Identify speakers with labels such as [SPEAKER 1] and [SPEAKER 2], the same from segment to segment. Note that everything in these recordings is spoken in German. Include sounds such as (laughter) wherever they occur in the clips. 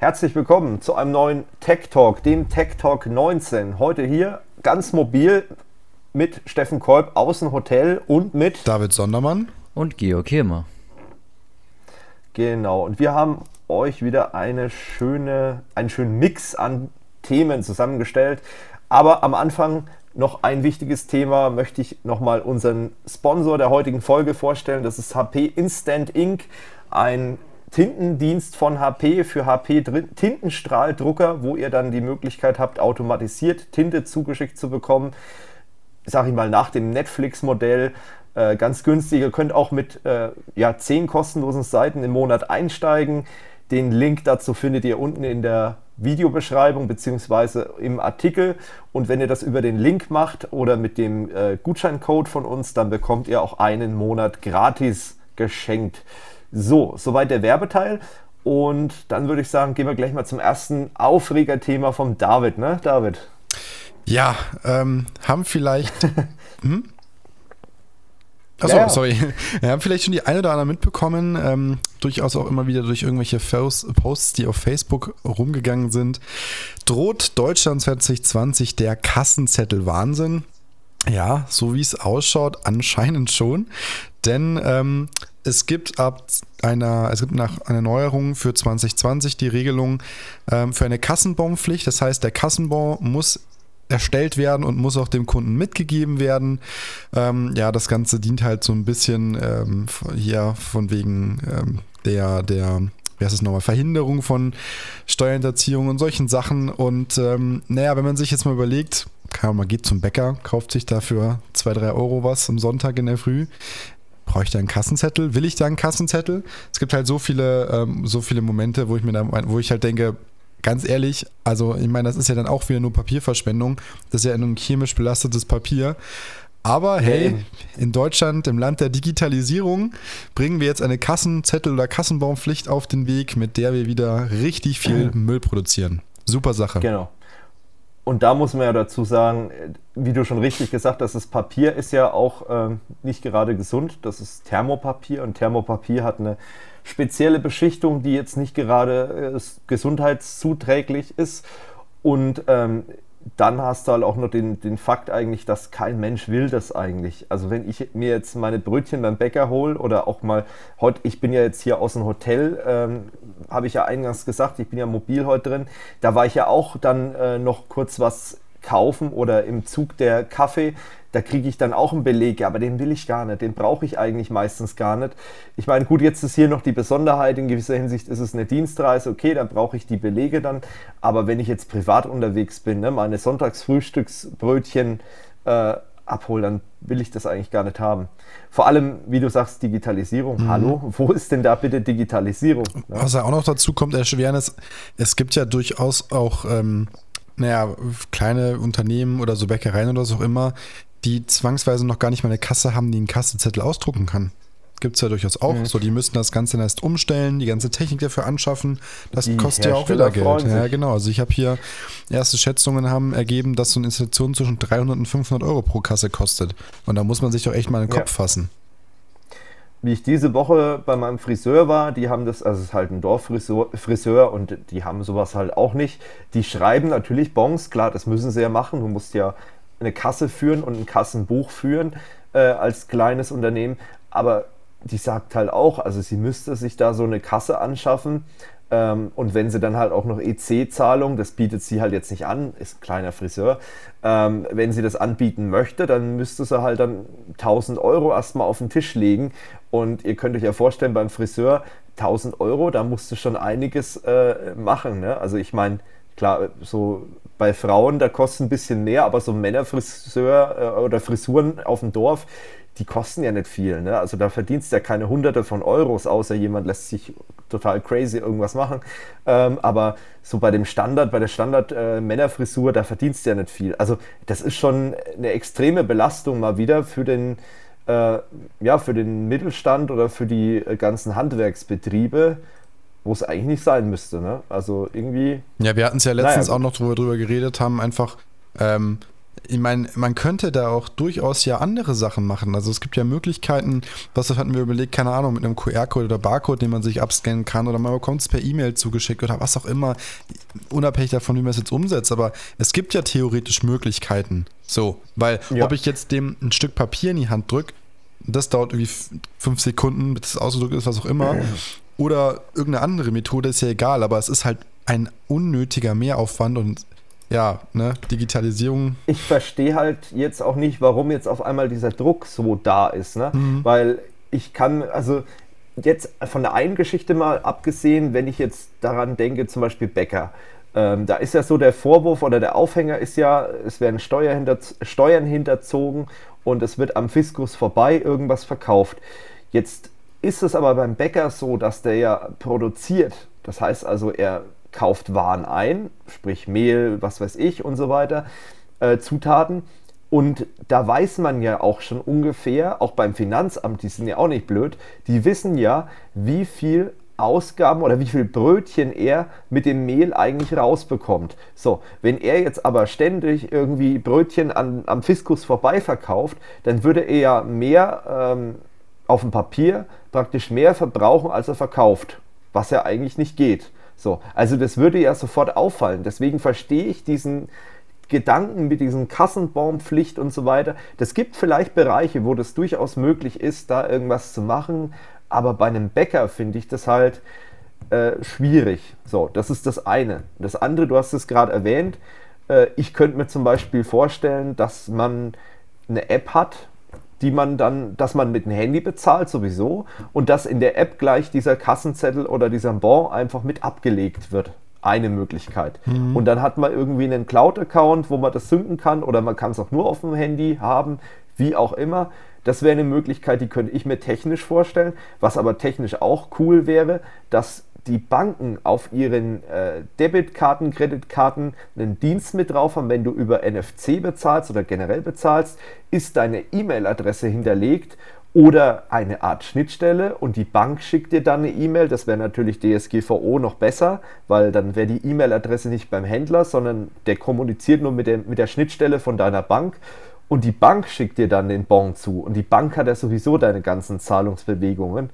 [SPEAKER 1] Herzlich willkommen zu einem neuen Tech Talk, dem Tech Talk 19. Heute hier ganz mobil mit Steffen Kolb aus dem Hotel und mit
[SPEAKER 2] David Sondermann
[SPEAKER 3] und Georg Kirmer.
[SPEAKER 1] Genau, und wir haben euch wieder eine schöne, einen schönen Mix an Themen zusammengestellt. Aber am Anfang noch ein wichtiges Thema möchte ich nochmal unseren Sponsor der heutigen Folge vorstellen. Das ist HP Instant Ink, ein Tintendienst von HP für HP Tintenstrahldrucker, wo ihr dann die Möglichkeit habt, automatisiert Tinte zugeschickt zu bekommen. Sag ich mal, nach dem Netflix-Modell äh, ganz günstig. Ihr könnt auch mit äh, ja, 10 kostenlosen Seiten im Monat einsteigen. Den Link dazu findet ihr unten in der Videobeschreibung bzw. im Artikel. Und wenn ihr das über den Link macht oder mit dem äh, Gutscheincode von uns, dann bekommt ihr auch einen Monat gratis geschenkt. So, soweit der Werbeteil. Und dann würde ich sagen, gehen wir gleich mal zum ersten Aufregerthema vom David, ne, David?
[SPEAKER 2] Ja, ähm, haben vielleicht. (laughs) hm? Achso, ja, ja. sorry. (laughs) Wir haben vielleicht schon die eine oder andere mitbekommen, ähm, durchaus auch immer wieder durch irgendwelche Posts, die auf Facebook rumgegangen sind. Droht Deutschland 2020 der Kassenzettel Wahnsinn? Ja, so wie es ausschaut, anscheinend schon. Denn ähm, es gibt ab einer, es gibt nach einer Neuerung für 2020 die Regelung ähm, für eine Kassenbonpflicht. Das heißt, der Kassenbon muss erstellt werden und muss auch dem Kunden mitgegeben werden. Ähm, ja, das Ganze dient halt so ein bisschen ähm, hier von wegen ähm, der, der, wie heißt es nochmal, Verhinderung von Steuerhinterziehung und solchen Sachen. Und ähm, naja, wenn man sich jetzt mal überlegt, man geht zum Bäcker, kauft sich dafür zwei, drei Euro was am Sonntag in der Früh. Brauche ich da einen Kassenzettel? Will ich da einen Kassenzettel? Es gibt halt so viele, ähm, so viele Momente, wo ich mir da, wo ich halt denke, ganz ehrlich, also ich meine, das ist ja dann auch wieder nur Papierverschwendung. Das ist ja ein chemisch belastetes Papier. Aber hey, in Deutschland, im Land der Digitalisierung, bringen wir jetzt eine Kassenzettel- oder Kassenbaumpflicht auf den Weg, mit der wir wieder richtig viel Müll produzieren. Super Sache.
[SPEAKER 1] Genau. Und da muss man ja dazu sagen, wie du schon richtig gesagt hast, das Papier ist ja auch äh, nicht gerade gesund. Das ist Thermopapier und Thermopapier hat eine spezielle Beschichtung, die jetzt nicht gerade äh, gesundheitszuträglich ist. Und ähm, dann hast du halt auch noch den, den Fakt eigentlich, dass kein Mensch will das eigentlich. Also wenn ich mir jetzt meine Brötchen beim Bäcker hole oder auch mal, heute, ich bin ja jetzt hier aus dem Hotel, ähm, habe ich ja eingangs gesagt, ich bin ja mobil heute drin, da war ich ja auch dann äh, noch kurz was kaufen oder im Zug der Kaffee da kriege ich dann auch einen Beleg, aber den will ich gar nicht, den brauche ich eigentlich meistens gar nicht. Ich meine, gut, jetzt ist hier noch die Besonderheit, in gewisser Hinsicht ist es eine Dienstreise, okay, dann brauche ich die Belege dann, aber wenn ich jetzt privat unterwegs bin, ne, meine Sonntagsfrühstücksbrötchen äh, abhole, dann will ich das eigentlich gar nicht haben. Vor allem, wie du sagst, Digitalisierung. Mhm. Hallo, wo ist denn da bitte Digitalisierung?
[SPEAKER 2] Ne? Was ja auch noch dazu kommt, erschwernis, es gibt ja durchaus auch ähm, naja, kleine Unternehmen oder so Bäckereien oder so auch immer, die zwangsweise noch gar nicht mal eine Kasse haben, die einen Kassezettel ausdrucken kann. Gibt es ja durchaus auch. Mhm. So, die müssten das Ganze erst umstellen, die ganze Technik dafür anschaffen. Das die kostet ja auch wieder Geld. Ja, genau. Also ich habe hier erste Schätzungen haben ergeben, dass so eine Installation zwischen 300 und 500 Euro pro Kasse kostet. Und da muss man sich doch echt mal in den Kopf ja. fassen.
[SPEAKER 1] Wie ich diese Woche bei meinem Friseur war, die haben das, also es ist halt ein Dorffriseur Friseur und die haben sowas halt auch nicht. Die schreiben natürlich Bons, klar, das müssen sie ja machen. Du musst ja eine Kasse führen und ein Kassenbuch führen äh, als kleines Unternehmen. Aber die sagt halt auch, also sie müsste sich da so eine Kasse anschaffen. Ähm, und wenn sie dann halt auch noch EC-Zahlung, das bietet sie halt jetzt nicht an, ist ein kleiner Friseur, ähm, wenn sie das anbieten möchte, dann müsste sie halt dann 1000 Euro erstmal auf den Tisch legen. Und ihr könnt euch ja vorstellen, beim Friseur 1000 Euro, da musst du schon einiges äh, machen. Ne? Also ich meine, klar, so bei Frauen, da kostet ein bisschen mehr, aber so Männerfriseur äh, oder Frisuren auf dem Dorf, die kosten ja nicht viel. Ne? Also da verdienst du ja keine Hunderte von Euros, außer jemand lässt sich total crazy irgendwas machen. Ähm, aber so bei dem Standard, bei der Standard-Männerfrisur, äh, da verdienst du ja nicht viel. Also das ist schon eine extreme Belastung mal wieder für den, äh, ja, für den Mittelstand oder für die äh, ganzen Handwerksbetriebe wo es eigentlich nicht sein müsste. Ne? Also irgendwie.
[SPEAKER 2] Ja, wir hatten es ja letztens naja, auch noch, wo wir drüber geredet haben, einfach. Ähm, ich meine, man könnte da auch durchaus ja andere Sachen machen. Also es gibt ja Möglichkeiten, was hatten wir überlegt, keine Ahnung, mit einem QR-Code oder Barcode, den man sich abscannen kann oder man bekommt es per E-Mail zugeschickt oder was auch immer, unabhängig davon, wie man es jetzt umsetzt. Aber es gibt ja theoretisch Möglichkeiten. So, weil ja. ob ich jetzt dem ein Stück Papier in die Hand drücke, das dauert irgendwie fünf Sekunden, bis es ausgedrückt ist, was auch immer, (clears throat) oder irgendeine andere Methode, ist ja egal, aber es ist halt ein unnötiger Mehraufwand und ja, ne, Digitalisierung.
[SPEAKER 1] Ich verstehe halt jetzt auch nicht, warum jetzt auf einmal dieser Druck so da ist, ne? Mhm. Weil ich kann, also jetzt von der einen Geschichte mal abgesehen, wenn ich jetzt daran denke, zum Beispiel Bäcker. Ähm, da ist ja so der Vorwurf oder der Aufhänger ist ja, es werden Steuer hinter, Steuern hinterzogen und es wird am Fiskus vorbei irgendwas verkauft. Jetzt ist es aber beim Bäcker so, dass der ja produziert. Das heißt also, er kauft Waren ein, sprich Mehl, was weiß ich und so weiter, äh, Zutaten. Und da weiß man ja auch schon ungefähr, auch beim Finanzamt, die sind ja auch nicht blöd, die wissen ja, wie viel Ausgaben oder wie viel Brötchen er mit dem Mehl eigentlich rausbekommt. So, wenn er jetzt aber ständig irgendwie Brötchen an, am Fiskus vorbei verkauft, dann würde er ja mehr ähm, auf dem Papier praktisch mehr verbrauchen, als er verkauft, was ja eigentlich nicht geht. So, also das würde ja sofort auffallen. Deswegen verstehe ich diesen Gedanken mit diesen Kassenbaumpflicht und so weiter. Das gibt vielleicht Bereiche, wo das durchaus möglich ist, da irgendwas zu machen, aber bei einem Bäcker finde ich das halt äh, schwierig. So, das ist das eine. Das andere, du hast es gerade erwähnt, äh, ich könnte mir zum Beispiel vorstellen, dass man eine App hat, die man dann, dass man mit dem Handy bezahlt sowieso und dass in der App gleich dieser Kassenzettel oder dieser Bon einfach mit abgelegt wird. Eine Möglichkeit. Mhm. Und dann hat man irgendwie einen Cloud-Account, wo man das synken kann oder man kann es auch nur auf dem Handy haben, wie auch immer. Das wäre eine Möglichkeit, die könnte ich mir technisch vorstellen. Was aber technisch auch cool wäre, dass die Banken auf ihren äh, Debitkarten, Kreditkarten einen Dienst mit drauf haben, wenn du über NFC bezahlst oder generell bezahlst, ist deine E-Mail-Adresse hinterlegt oder eine Art Schnittstelle und die Bank schickt dir dann eine E-Mail. Das wäre natürlich DSGVO noch besser, weil dann wäre die E-Mail-Adresse nicht beim Händler, sondern der kommuniziert nur mit der, mit der Schnittstelle von deiner Bank und die Bank schickt dir dann den Bon zu und die Bank hat ja sowieso deine ganzen Zahlungsbewegungen.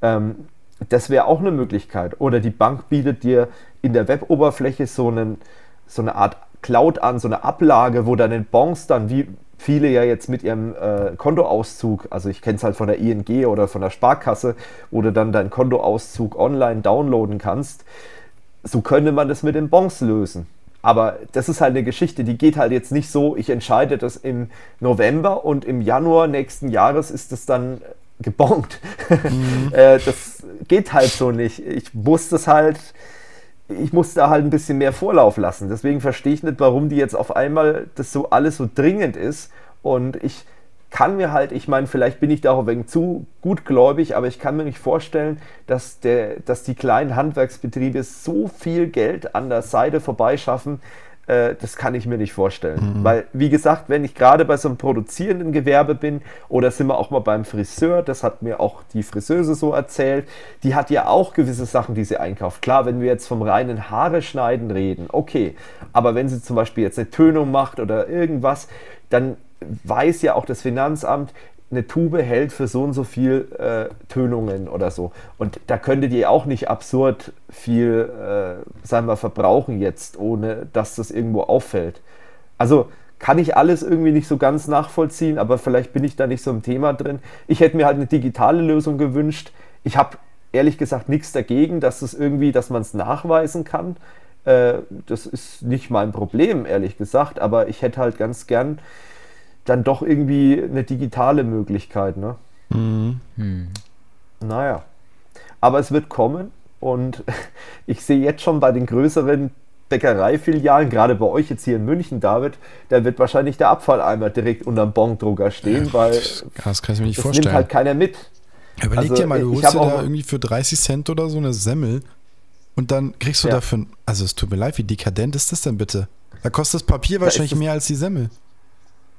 [SPEAKER 1] Ähm, das wäre auch eine Möglichkeit. Oder die Bank bietet dir in der Weboberfläche so, einen, so eine Art Cloud an, so eine Ablage, wo deine Bons dann, wie viele ja jetzt mit ihrem äh, Kontoauszug, also ich kenne es halt von der ING oder von der Sparkasse, wo du dann deinen Kontoauszug online downloaden kannst. So könnte man das mit den Bons lösen. Aber das ist halt eine Geschichte, die geht halt jetzt nicht so, ich entscheide das im November und im Januar nächsten Jahres ist es dann gebongt. Mhm. (laughs) äh, das geht halt so nicht. Ich muss das halt, ich muss da halt ein bisschen mehr Vorlauf lassen. Deswegen verstehe ich nicht, warum die jetzt auf einmal das so alles so dringend ist. Und ich kann mir halt, ich meine, vielleicht bin ich da auch ein wenig zu gutgläubig, aber ich kann mir nicht vorstellen, dass, der, dass die kleinen Handwerksbetriebe so viel Geld an der Seite vorbeischaffen, äh, das kann ich mir nicht vorstellen. Mhm. Weil, wie gesagt, wenn ich gerade bei so einem produzierenden Gewerbe bin oder sind wir auch mal beim Friseur, das hat mir auch die Friseuse so erzählt, die hat ja auch gewisse Sachen, die sie einkauft. Klar, wenn wir jetzt vom reinen Haare schneiden reden, okay. Aber wenn sie zum Beispiel jetzt eine Tönung macht oder irgendwas, dann weiß ja auch das Finanzamt, eine Tube hält für so und so viel äh, Tönungen oder so. Und da könntet ihr auch nicht absurd viel, äh, sagen wir, verbrauchen jetzt, ohne dass das irgendwo auffällt. Also kann ich alles irgendwie nicht so ganz nachvollziehen, aber vielleicht bin ich da nicht so im Thema drin. Ich hätte mir halt eine digitale Lösung gewünscht. Ich habe ehrlich gesagt nichts dagegen, dass es irgendwie, dass man es nachweisen kann. Äh, das ist nicht mein Problem, ehrlich gesagt, aber ich hätte halt ganz gern dann doch irgendwie eine digitale Möglichkeit. Ne? Mhm. Hm. Naja, aber es wird kommen und (laughs) ich sehe jetzt schon bei den größeren Bäckereifilialen, gerade bei euch jetzt hier in München, David, da wird wahrscheinlich der Abfalleimer direkt unterm Bondrucker stehen, weil
[SPEAKER 2] das kann ich mir nicht
[SPEAKER 1] das
[SPEAKER 2] vorstellen.
[SPEAKER 1] nimmt halt keiner mit.
[SPEAKER 2] Überleg also, dir mal, du holst dir da irgendwie für 30 Cent oder so eine Semmel und dann kriegst du ja. dafür, also es tut mir leid, wie dekadent ist das denn bitte? Da kostet das Papier wahrscheinlich da mehr als die Semmel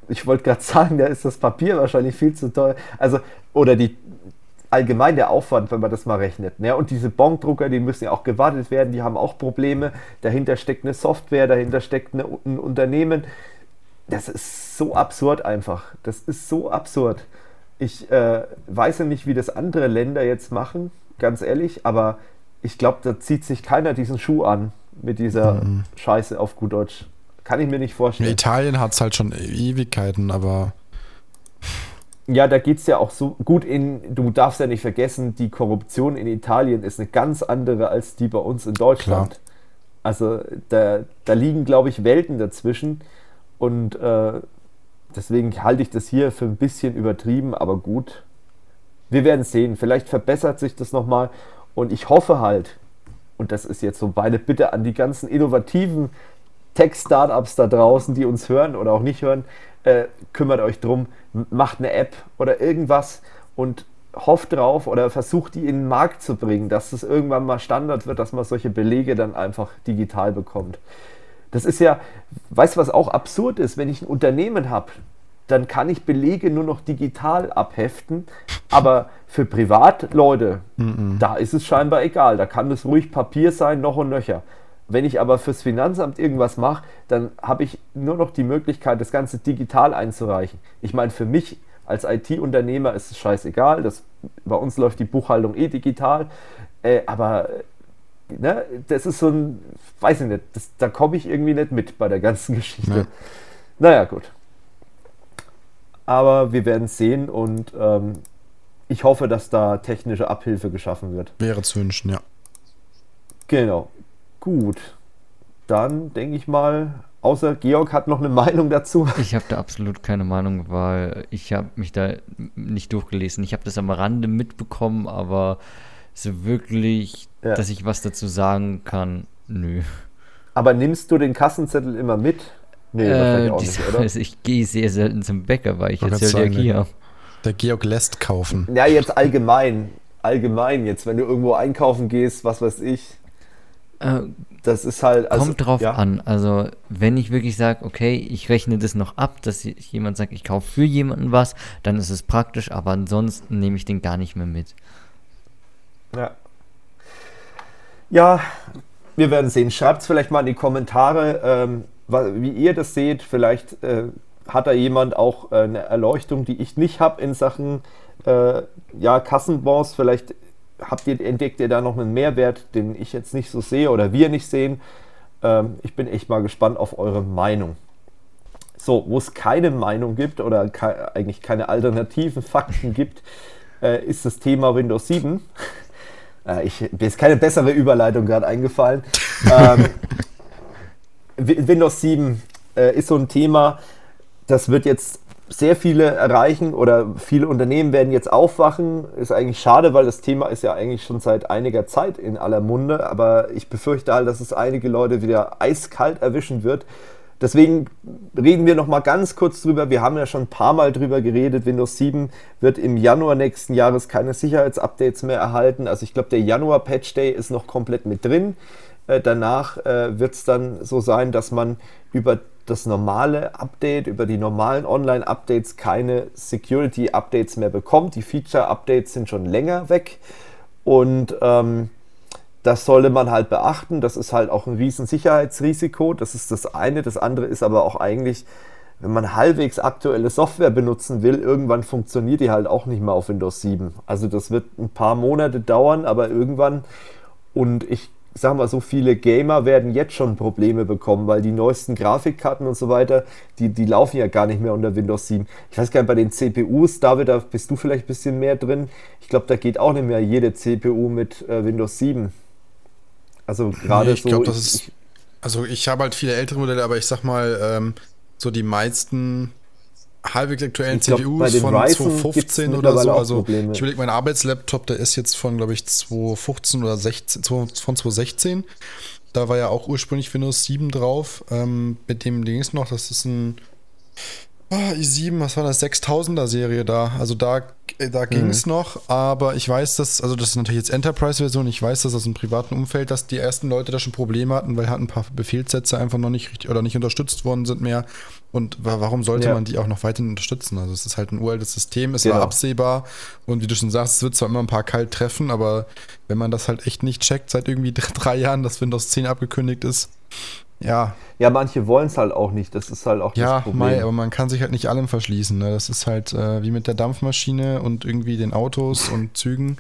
[SPEAKER 1] ich wollte gerade (laughs) sagen, da ist das Papier wahrscheinlich viel zu teuer. Also, oder die allgemein der Aufwand, wenn man das mal rechnet. Ne? Und diese Bondrucker, die müssen ja auch gewartet werden, die haben auch Probleme. Dahinter steckt eine Software, dahinter steckt eine, ein Unternehmen. das ist so absurd einfach. Das ist so absurd. Ich äh, weiß ja nicht, wie das andere Länder jetzt machen, ganz ehrlich, aber ich glaube, da zieht sich keiner diesen Schuh an mit dieser mhm. Scheiße auf gut Deutsch. Kann ich mir nicht vorstellen.
[SPEAKER 2] Italien hat es halt schon Ewigkeiten, aber.
[SPEAKER 1] Ja, da geht es ja auch so gut in, du darfst ja nicht vergessen, die Korruption in Italien ist eine ganz andere als die bei uns in Deutschland. Klar. Also da, da liegen, glaube ich, Welten dazwischen. Und äh, deswegen halte ich das hier für ein bisschen übertrieben, aber gut. Wir werden sehen. Vielleicht verbessert sich das nochmal. Und ich hoffe halt, und das ist jetzt so meine Bitte an die ganzen innovativen Tech-Startups da draußen, die uns hören oder auch nicht hören, äh, kümmert euch drum, macht eine App oder irgendwas und hofft drauf oder versucht die in den Markt zu bringen, dass es irgendwann mal Standard wird, dass man solche Belege dann einfach digital bekommt. Das ist ja, weißt du, was auch absurd ist, wenn ich ein Unternehmen habe, dann kann ich Belege nur noch digital abheften, aber für Privatleute, mm -mm. da ist es scheinbar egal, da kann es ruhig Papier sein, noch und nöcher. Wenn ich aber fürs Finanzamt irgendwas mache, dann habe ich nur noch die Möglichkeit, das Ganze digital einzureichen. Ich meine, für mich als IT-Unternehmer ist es scheißegal, das, bei uns läuft die Buchhaltung eh digital, äh, aber ne, das ist so ein, weiß ich nicht, das, da komme ich irgendwie nicht mit bei der ganzen (laughs) Geschichte. Ja. Naja, gut. Aber wir werden sehen und ähm, ich hoffe, dass da technische Abhilfe geschaffen wird.
[SPEAKER 2] Wäre zu wünschen, ja.
[SPEAKER 1] Genau. Gut. Dann denke ich mal, außer Georg hat noch eine Meinung dazu.
[SPEAKER 3] Ich habe da absolut keine Meinung, weil ich habe mich da nicht durchgelesen. Ich habe das am Rande mitbekommen, aber so wirklich, ja. dass ich was dazu sagen kann, nö.
[SPEAKER 1] Aber nimmst du den Kassenzettel immer mit?
[SPEAKER 3] Nee, äh, auch nicht, oder? ich gehe sehr selten zum Bäcker, weil ich jetzt Zöliakie habe.
[SPEAKER 2] Der Georg lässt kaufen.
[SPEAKER 1] Ja, jetzt allgemein. Allgemein, jetzt, wenn du irgendwo einkaufen gehst, was weiß ich.
[SPEAKER 3] Äh, das ist halt. Also, kommt drauf ja. an. Also, wenn ich wirklich sage, okay, ich rechne das noch ab, dass jemand sagt, ich kaufe für jemanden was, dann ist es praktisch, aber ansonsten nehme ich den gar nicht mehr mit.
[SPEAKER 1] Ja. Ja, wir werden sehen. Schreibt es vielleicht mal in die Kommentare, ähm, wie ihr das seht. Vielleicht äh, hat da jemand auch äh, eine Erleuchtung, die ich nicht habe in Sachen äh, ja, Kassenbons. Vielleicht habt ihr, entdeckt ihr da noch einen Mehrwert, den ich jetzt nicht so sehe oder wir nicht sehen. Ähm, ich bin echt mal gespannt auf eure Meinung. So, wo es keine Meinung gibt oder ke eigentlich keine alternativen Fakten gibt, äh, ist das Thema Windows 7. (laughs) Äh, ich, mir ist keine bessere Überleitung gerade eingefallen. ähm, (laughs) Windows 7 äh, ist so ein Thema, das wird jetzt sehr viele erreichen oder viele Unternehmen werden jetzt aufwachen. Ist eigentlich schade, weil das Thema ist ja eigentlich schon seit einiger Zeit in aller Munde, aber ich befürchte halt, dass es einige Leute wieder eiskalt erwischen wird. Deswegen reden wir noch mal ganz kurz drüber. Wir haben ja schon ein paar Mal drüber geredet. Windows 7 wird im Januar nächsten Jahres keine Sicherheitsupdates mehr erhalten. Also ich glaube, der Januar Patch Day ist noch komplett mit drin. Äh, danach äh, wird es dann so sein, dass man über das normale Update, über die normalen Online-Updates keine Security-Updates mehr bekommt. Die Feature-Updates sind schon länger weg. Und ähm, das sollte man halt beachten. Das ist halt auch ein riesen Sicherheitsrisiko. Das ist das eine. Das andere ist aber auch eigentlich, wenn man halbwegs aktuelle Software benutzen will, irgendwann funktioniert die halt auch nicht mehr auf Windows 7. Also das wird ein paar Monate dauern, aber irgendwann und ich sag mal, so viele Gamer werden jetzt schon Probleme bekommen, weil die neuesten Grafikkarten und so weiter, die, die laufen ja gar nicht mehr unter Windows 7. Ich weiß gar nicht, bei den CPUs, David, da bist du vielleicht ein bisschen mehr drin. Ich glaube, da geht auch nicht mehr jede CPU mit äh, Windows 7.
[SPEAKER 2] Also gerade nee, ich so. Glaub, das ist, also ich habe halt viele ältere Modelle, aber ich sag mal, ähm, so die meisten halbwegs aktuellen glaub, CPUs von Ryzen 2015 oder so. Also ich überlege, mein Arbeitslaptop, der ist jetzt von, glaube ich, 2015 oder 16, von 2016. Da war ja auch ursprünglich Windows 7 drauf. Ähm, mit dem Dings noch, das ist ein Oh, i7, was war das? 6000er Serie da. Also da, äh, da ging es mhm. noch, aber ich weiß, dass, also das ist natürlich jetzt Enterprise-Version, ich weiß, dass aus dem privaten Umfeld, dass die ersten Leute da schon Probleme hatten, weil halt ein paar Befehlssätze einfach noch nicht richtig oder nicht unterstützt worden sind mehr. Und warum sollte ja. man die auch noch weiterhin unterstützen? Also es ist halt ein uraltes System, es genau. war absehbar und wie du schon sagst, es wird zwar immer ein paar kalt treffen, aber wenn man das halt echt nicht checkt, seit irgendwie (laughs) drei Jahren, dass Windows 10 abgekündigt ist, Ja.
[SPEAKER 1] Ja, manche wollen es halt auch nicht. Das ist halt auch
[SPEAKER 2] ja, das Problem. Ja, aber man kann sich halt nicht allem verschließen. Ne? Das ist halt äh, wie mit der Dampfmaschine und irgendwie den Autos und Zügen.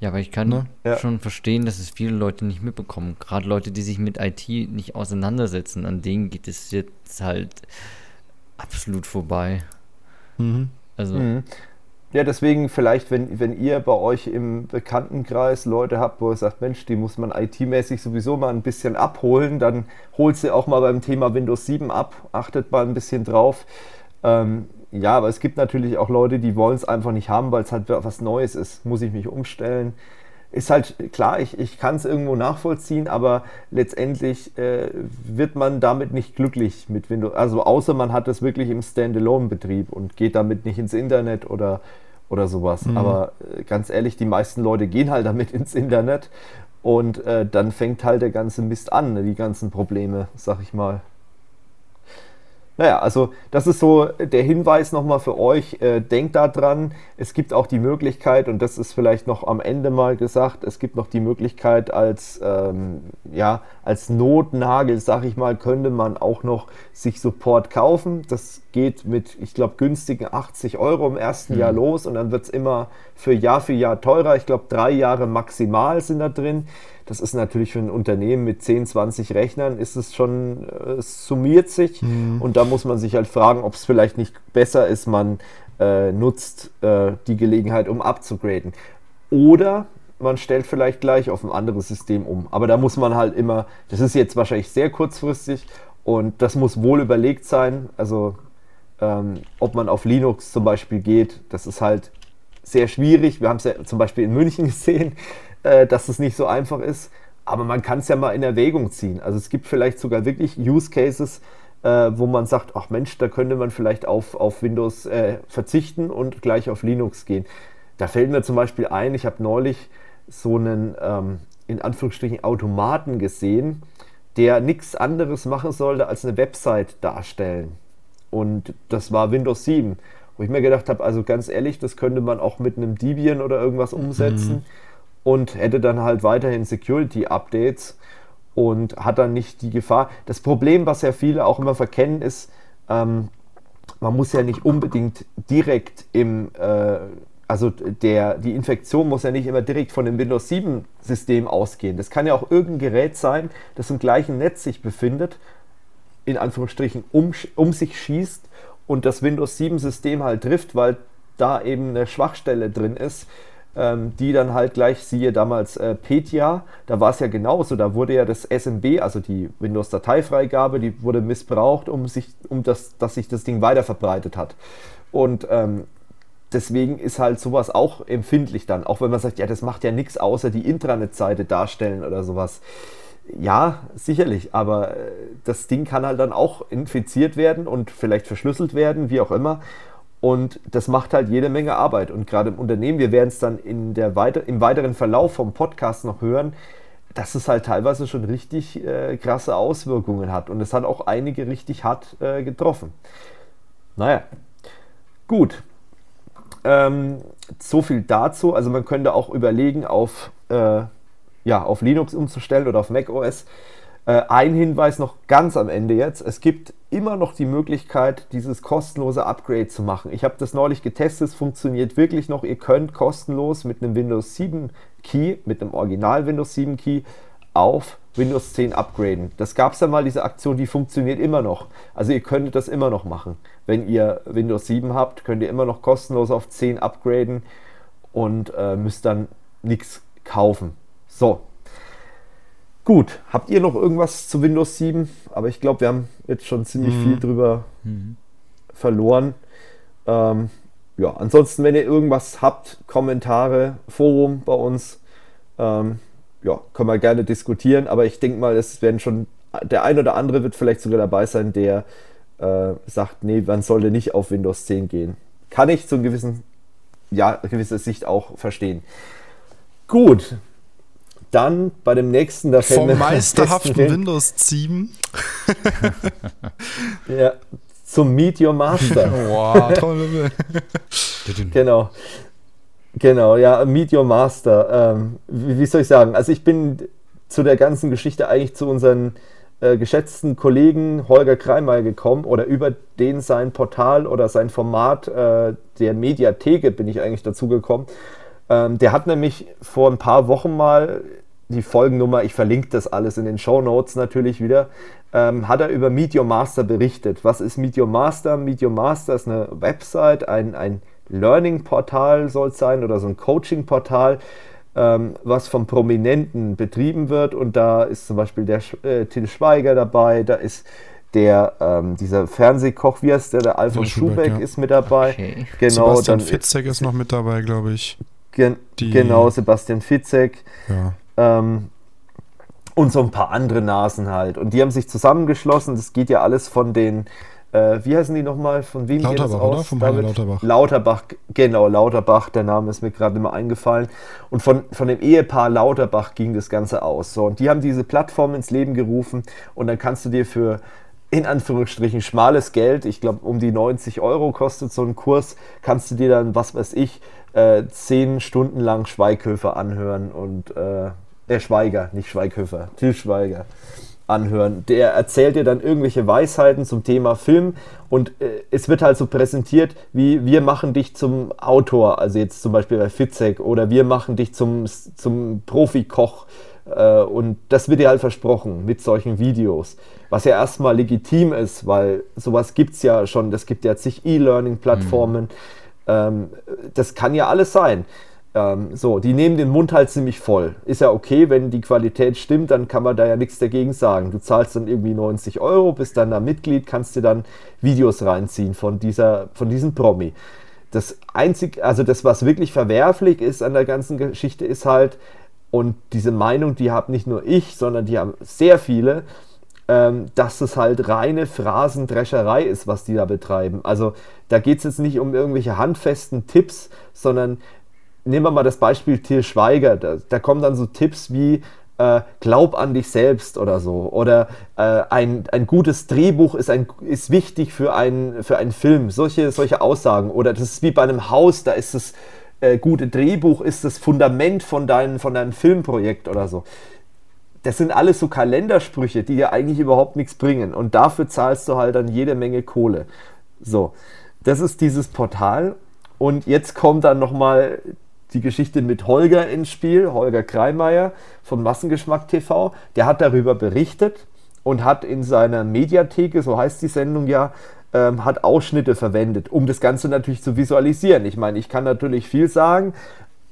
[SPEAKER 3] Ja, aber ich kann ne? ja. schon verstehen, dass es viele Leute nicht mitbekommen. Gerade Leute, die sich mit IT nicht auseinandersetzen, an denen geht es jetzt halt absolut vorbei.
[SPEAKER 1] Mhm. Also. Mhm. Ja, deswegen vielleicht, wenn, wenn ihr bei euch im Bekanntenkreis Leute habt, wo ihr sagt, Mensch, die muss man IT-mäßig sowieso mal ein bisschen abholen, dann holt sie auch mal beim Thema Windows 7 ab, achtet mal ein bisschen drauf. Ähm, ja, aber es gibt natürlich auch Leute, die wollen es einfach nicht haben, weil es halt was Neues ist. Muss ich mich umstellen? Ist halt klar, ich, ich kann es irgendwo nachvollziehen, aber letztendlich äh, wird man damit nicht glücklich mit Windows. Also außer man hat es wirklich im Standalone-Betrieb und geht damit nicht ins Internet oder, oder sowas. Mhm. Aber äh, ganz ehrlich, die meisten Leute gehen halt damit (laughs) ins Internet und äh, dann fängt halt der ganze Mist an, ne, die ganzen Probleme, sag ich mal. Naja, also das ist so der Hinweis nochmal für euch. Äh, denkt daran, es gibt auch die Möglichkeit, und das ist vielleicht noch am Ende mal gesagt, es gibt noch die Möglichkeit als, ähm, ja, als Notnagel, sag ich mal, könnte man auch noch sich Support kaufen. Das geht mit, ich glaube, günstigen 80 Euro im ersten mhm. Jahr los und dann wird es immer für Jahr für Jahr teurer. Ich glaube, drei Jahre maximal sind da drin. Das ist natürlich für ein Unternehmen mit 10, 20 Rechnern, ist es schon, äh, es summiert sich. Mhm. Und da muss man sich halt fragen, ob es vielleicht nicht besser ist, man äh, nutzt äh, die Gelegenheit, um abzugraden. Oder man stellt vielleicht gleich auf ein anderes System um. Aber da muss man halt immer, das ist jetzt wahrscheinlich sehr kurzfristig und das muss wohl überlegt sein. Also ähm, ob man auf Linux zum Beispiel geht, das ist halt sehr schwierig. Wir haben es ja zum Beispiel in München (laughs) gesehen äh, dass es nicht so einfach ist. Aber man kann es ja mal in Erwägung ziehen. Also es gibt vielleicht sogar wirklich Use Cases, äh, wo man sagt, ach Mensch, da könnte man vielleicht auf, auf Windows äh, verzichten und gleich auf Linux gehen. Da fällt mir zum Beispiel ein, ich habe neulich so einen ähm, in Anführungsstrichen Automaten gesehen, der nichts anderes machen sollte als eine Website darstellen. Und das war Windows 7. Wo ich mir gedacht habe, also ganz ehrlich, das könnte man auch mit einem Debian oder irgendwas umsetzen. Mhm und hätte dann halt weiterhin Security-Updates und hat dann nicht die Gefahr. Das Problem, was ja viele auch immer verkennen, ist, ähm, man muss ja nicht unbedingt direkt im, äh, also der, die Infektion muss ja nicht immer direkt von dem Windows 7 System ausgehen. Das kann ja auch irgendein Gerät sein, das im gleichen Netz sich befindet, in Anführungsstrichen um, um sich schießt und das Windows 7 System halt trifft, weil da eben eine Schwachstelle drin ist ähm, die dann halt gleich, siehe damals äh, Petya, da war es ja genauso, da wurde ja das SMB, also die Windows-Dateifreigabe, die wurde missbraucht, um sich, um das, dass sich das Ding weiter verbreitet hat. Und ähm, deswegen ist halt sowas auch empfindlich dann, auch wenn man sagt, ja, das macht ja nichts außer die Intranet-Seite darstellen oder sowas. Ja, sicherlich, aber äh, das Ding kann halt dann auch infiziert werden und vielleicht verschlüsselt werden, wie auch immer. Und das macht halt jede Menge Arbeit. Und gerade im Unternehmen, wir werden es dann in der weiter, im weiteren Verlauf vom Podcast noch hören, dass es halt teilweise schon richtig äh, krasse Auswirkungen hat. Und es hat auch einige richtig hart äh, getroffen. Naja, gut. Ähm, so viel dazu. Also man könnte auch überlegen, auf, äh, ja, auf Linux umzustellen oder auf macOS. Äh, ein Hinweis noch ganz am Ende jetzt. Es gibt immer noch die Möglichkeit, dieses kostenlose Upgrade zu machen. Ich habe das neulich getestet, es funktioniert wirklich noch. Ihr könnt kostenlos mit einem Windows 7 Key, mit einem Original Windows 7 Key auf Windows 10 upgraden. Das gab es ja mal, diese Aktion, die funktioniert immer noch. Also ihr könntet das immer noch machen. Wenn ihr Windows 7 habt, könnt ihr immer noch kostenlos auf 10 upgraden und äh, müsst dann nichts kaufen. So, Gut, habt ihr noch irgendwas zu Windows 7? Aber ich glaube, wir haben jetzt schon ziemlich mhm. viel drüber mhm. verloren. Ähm, ja, ansonsten, wenn ihr irgendwas habt, Kommentare, Forum bei uns, ähm, ja, können wir gerne diskutieren. Aber ich denke mal, es werden schon, der ein oder andere wird vielleicht sogar dabei sein, der äh, sagt, nee, man sollte nicht auf Windows 10 gehen. Kann ich zu einem gewissen, ja, gewisser Sicht auch verstehen. Gut, dann bei dem nächsten,
[SPEAKER 2] da fällt Vom meisterhaften Windows 7. (laughs)
[SPEAKER 1] ja, zum Meet Your Master. (laughs) wow, toll. genau. Genau, ja, Meet Your Master. Ähm, wie, wie, soll ich sagen? Also ich bin zu der ganzen Geschichte eigentlich zu unseren äh, geschätzten Kollegen Holger Kreimeyer gekommen oder über den sein Portal oder sein Format äh, der Mediatheke bin ich eigentlich dazu gekommen. Ähm, der hat nämlich vor ein paar Wochen mal die Folgennummer, ich verlinke das alles in den Show Notes natürlich wieder, ähm, hat er über Meet Your Master berichtet. Was ist Meet Your Master? Meet Your Master ist eine Website, ein, ein Learning-Portal soll es sein oder so ein Coaching-Portal, ähm, was vom Prominenten betrieben wird. Und da ist zum Beispiel der äh, Till Schweiger dabei, da ist der, ähm, dieser Fernsehkoch, wie heißt der, der Alfons Schubeck ja. ist mit dabei.
[SPEAKER 2] Okay. Genau, Sebastian dann Fitzek ist noch mit dabei, glaube ich.
[SPEAKER 1] Gen Die, genau, Sebastian Fitzek. Ja. Ähm, und so ein paar andere Nasen halt. Und die haben sich zusammengeschlossen. Das geht ja alles von den, äh, wie heißen die nochmal? Von wem
[SPEAKER 2] Lauterbach, geht das aus? oder? Von David?
[SPEAKER 1] Lauterbach. Lauterbach, genau, Lauterbach, der Name ist mir gerade immer eingefallen. Und von, von dem Ehepaar Lauterbach ging das Ganze aus. So, und die haben diese Plattform ins Leben gerufen und dann kannst du dir für in Anführungsstrichen schmales Geld, ich glaube um die 90 Euro kostet so ein Kurs, kannst du dir dann, was weiß ich, äh, zehn Stunden lang Schweighöfer anhören und äh, der Schweiger, nicht Schweighöfer, Til Schweiger anhören. Der erzählt dir dann irgendwelche Weisheiten zum Thema Film und äh, es wird halt so präsentiert, wie wir machen dich zum Autor, also jetzt zum Beispiel bei Fitzek oder wir machen dich zum, zum Profikoch äh, und das wird dir halt versprochen mit solchen Videos, was ja erstmal legitim ist, weil sowas gibt es ja schon, das gibt ja zig E-Learning-Plattformen, mhm. Ähm, das kann ja alles sein. Ähm, so, die nehmen den Mund halt ziemlich voll. Ist ja okay, wenn die Qualität stimmt, dann kann man da ja nichts dagegen sagen. Du zahlst dann irgendwie 90 Euro, bist dann da Mitglied, kannst dir dann Videos reinziehen von, dieser, von diesem Promi. Das einzig, also das, was wirklich verwerflich ist an der ganzen Geschichte, ist halt, und diese Meinung, die habe nicht nur ich, sondern die haben sehr viele, ähm, dass es halt reine Phrasendrescherei ist, was die da betreiben. Also da geht es jetzt nicht um irgendwelche handfesten Tipps, sondern nehmen wir mal das Beispiel Til Schweiger, da, da kommen dann so Tipps wie, äh, glaub an dich selbst oder so. Oder äh, ein, ein gutes Drehbuch ist, ein, ist wichtig für, ein, für einen Film. Solche, solche Aussagen. Oder das ist wie bei einem Haus, da ist das äh, gute Drehbuch, ist das Fundament von, dein, von deinem Filmprojekt oder so. Das sind alles so Kalendersprüche, die dir eigentlich überhaupt nichts bringen. Und dafür zahlst du halt dann jede Menge Kohle. So, das ist dieses Portal. Und jetzt kommt dann nochmal die Geschichte mit Holger ins Spiel, Holger Kreimeier von Massengeschmack TV. Der hat darüber berichtet und hat in seiner Mediatheke, so heißt die Sendung ja, ähm, hat Ausschnitte verwendet, um das Ganze natürlich zu visualisieren. Ich meine, ich kann natürlich viel sagen,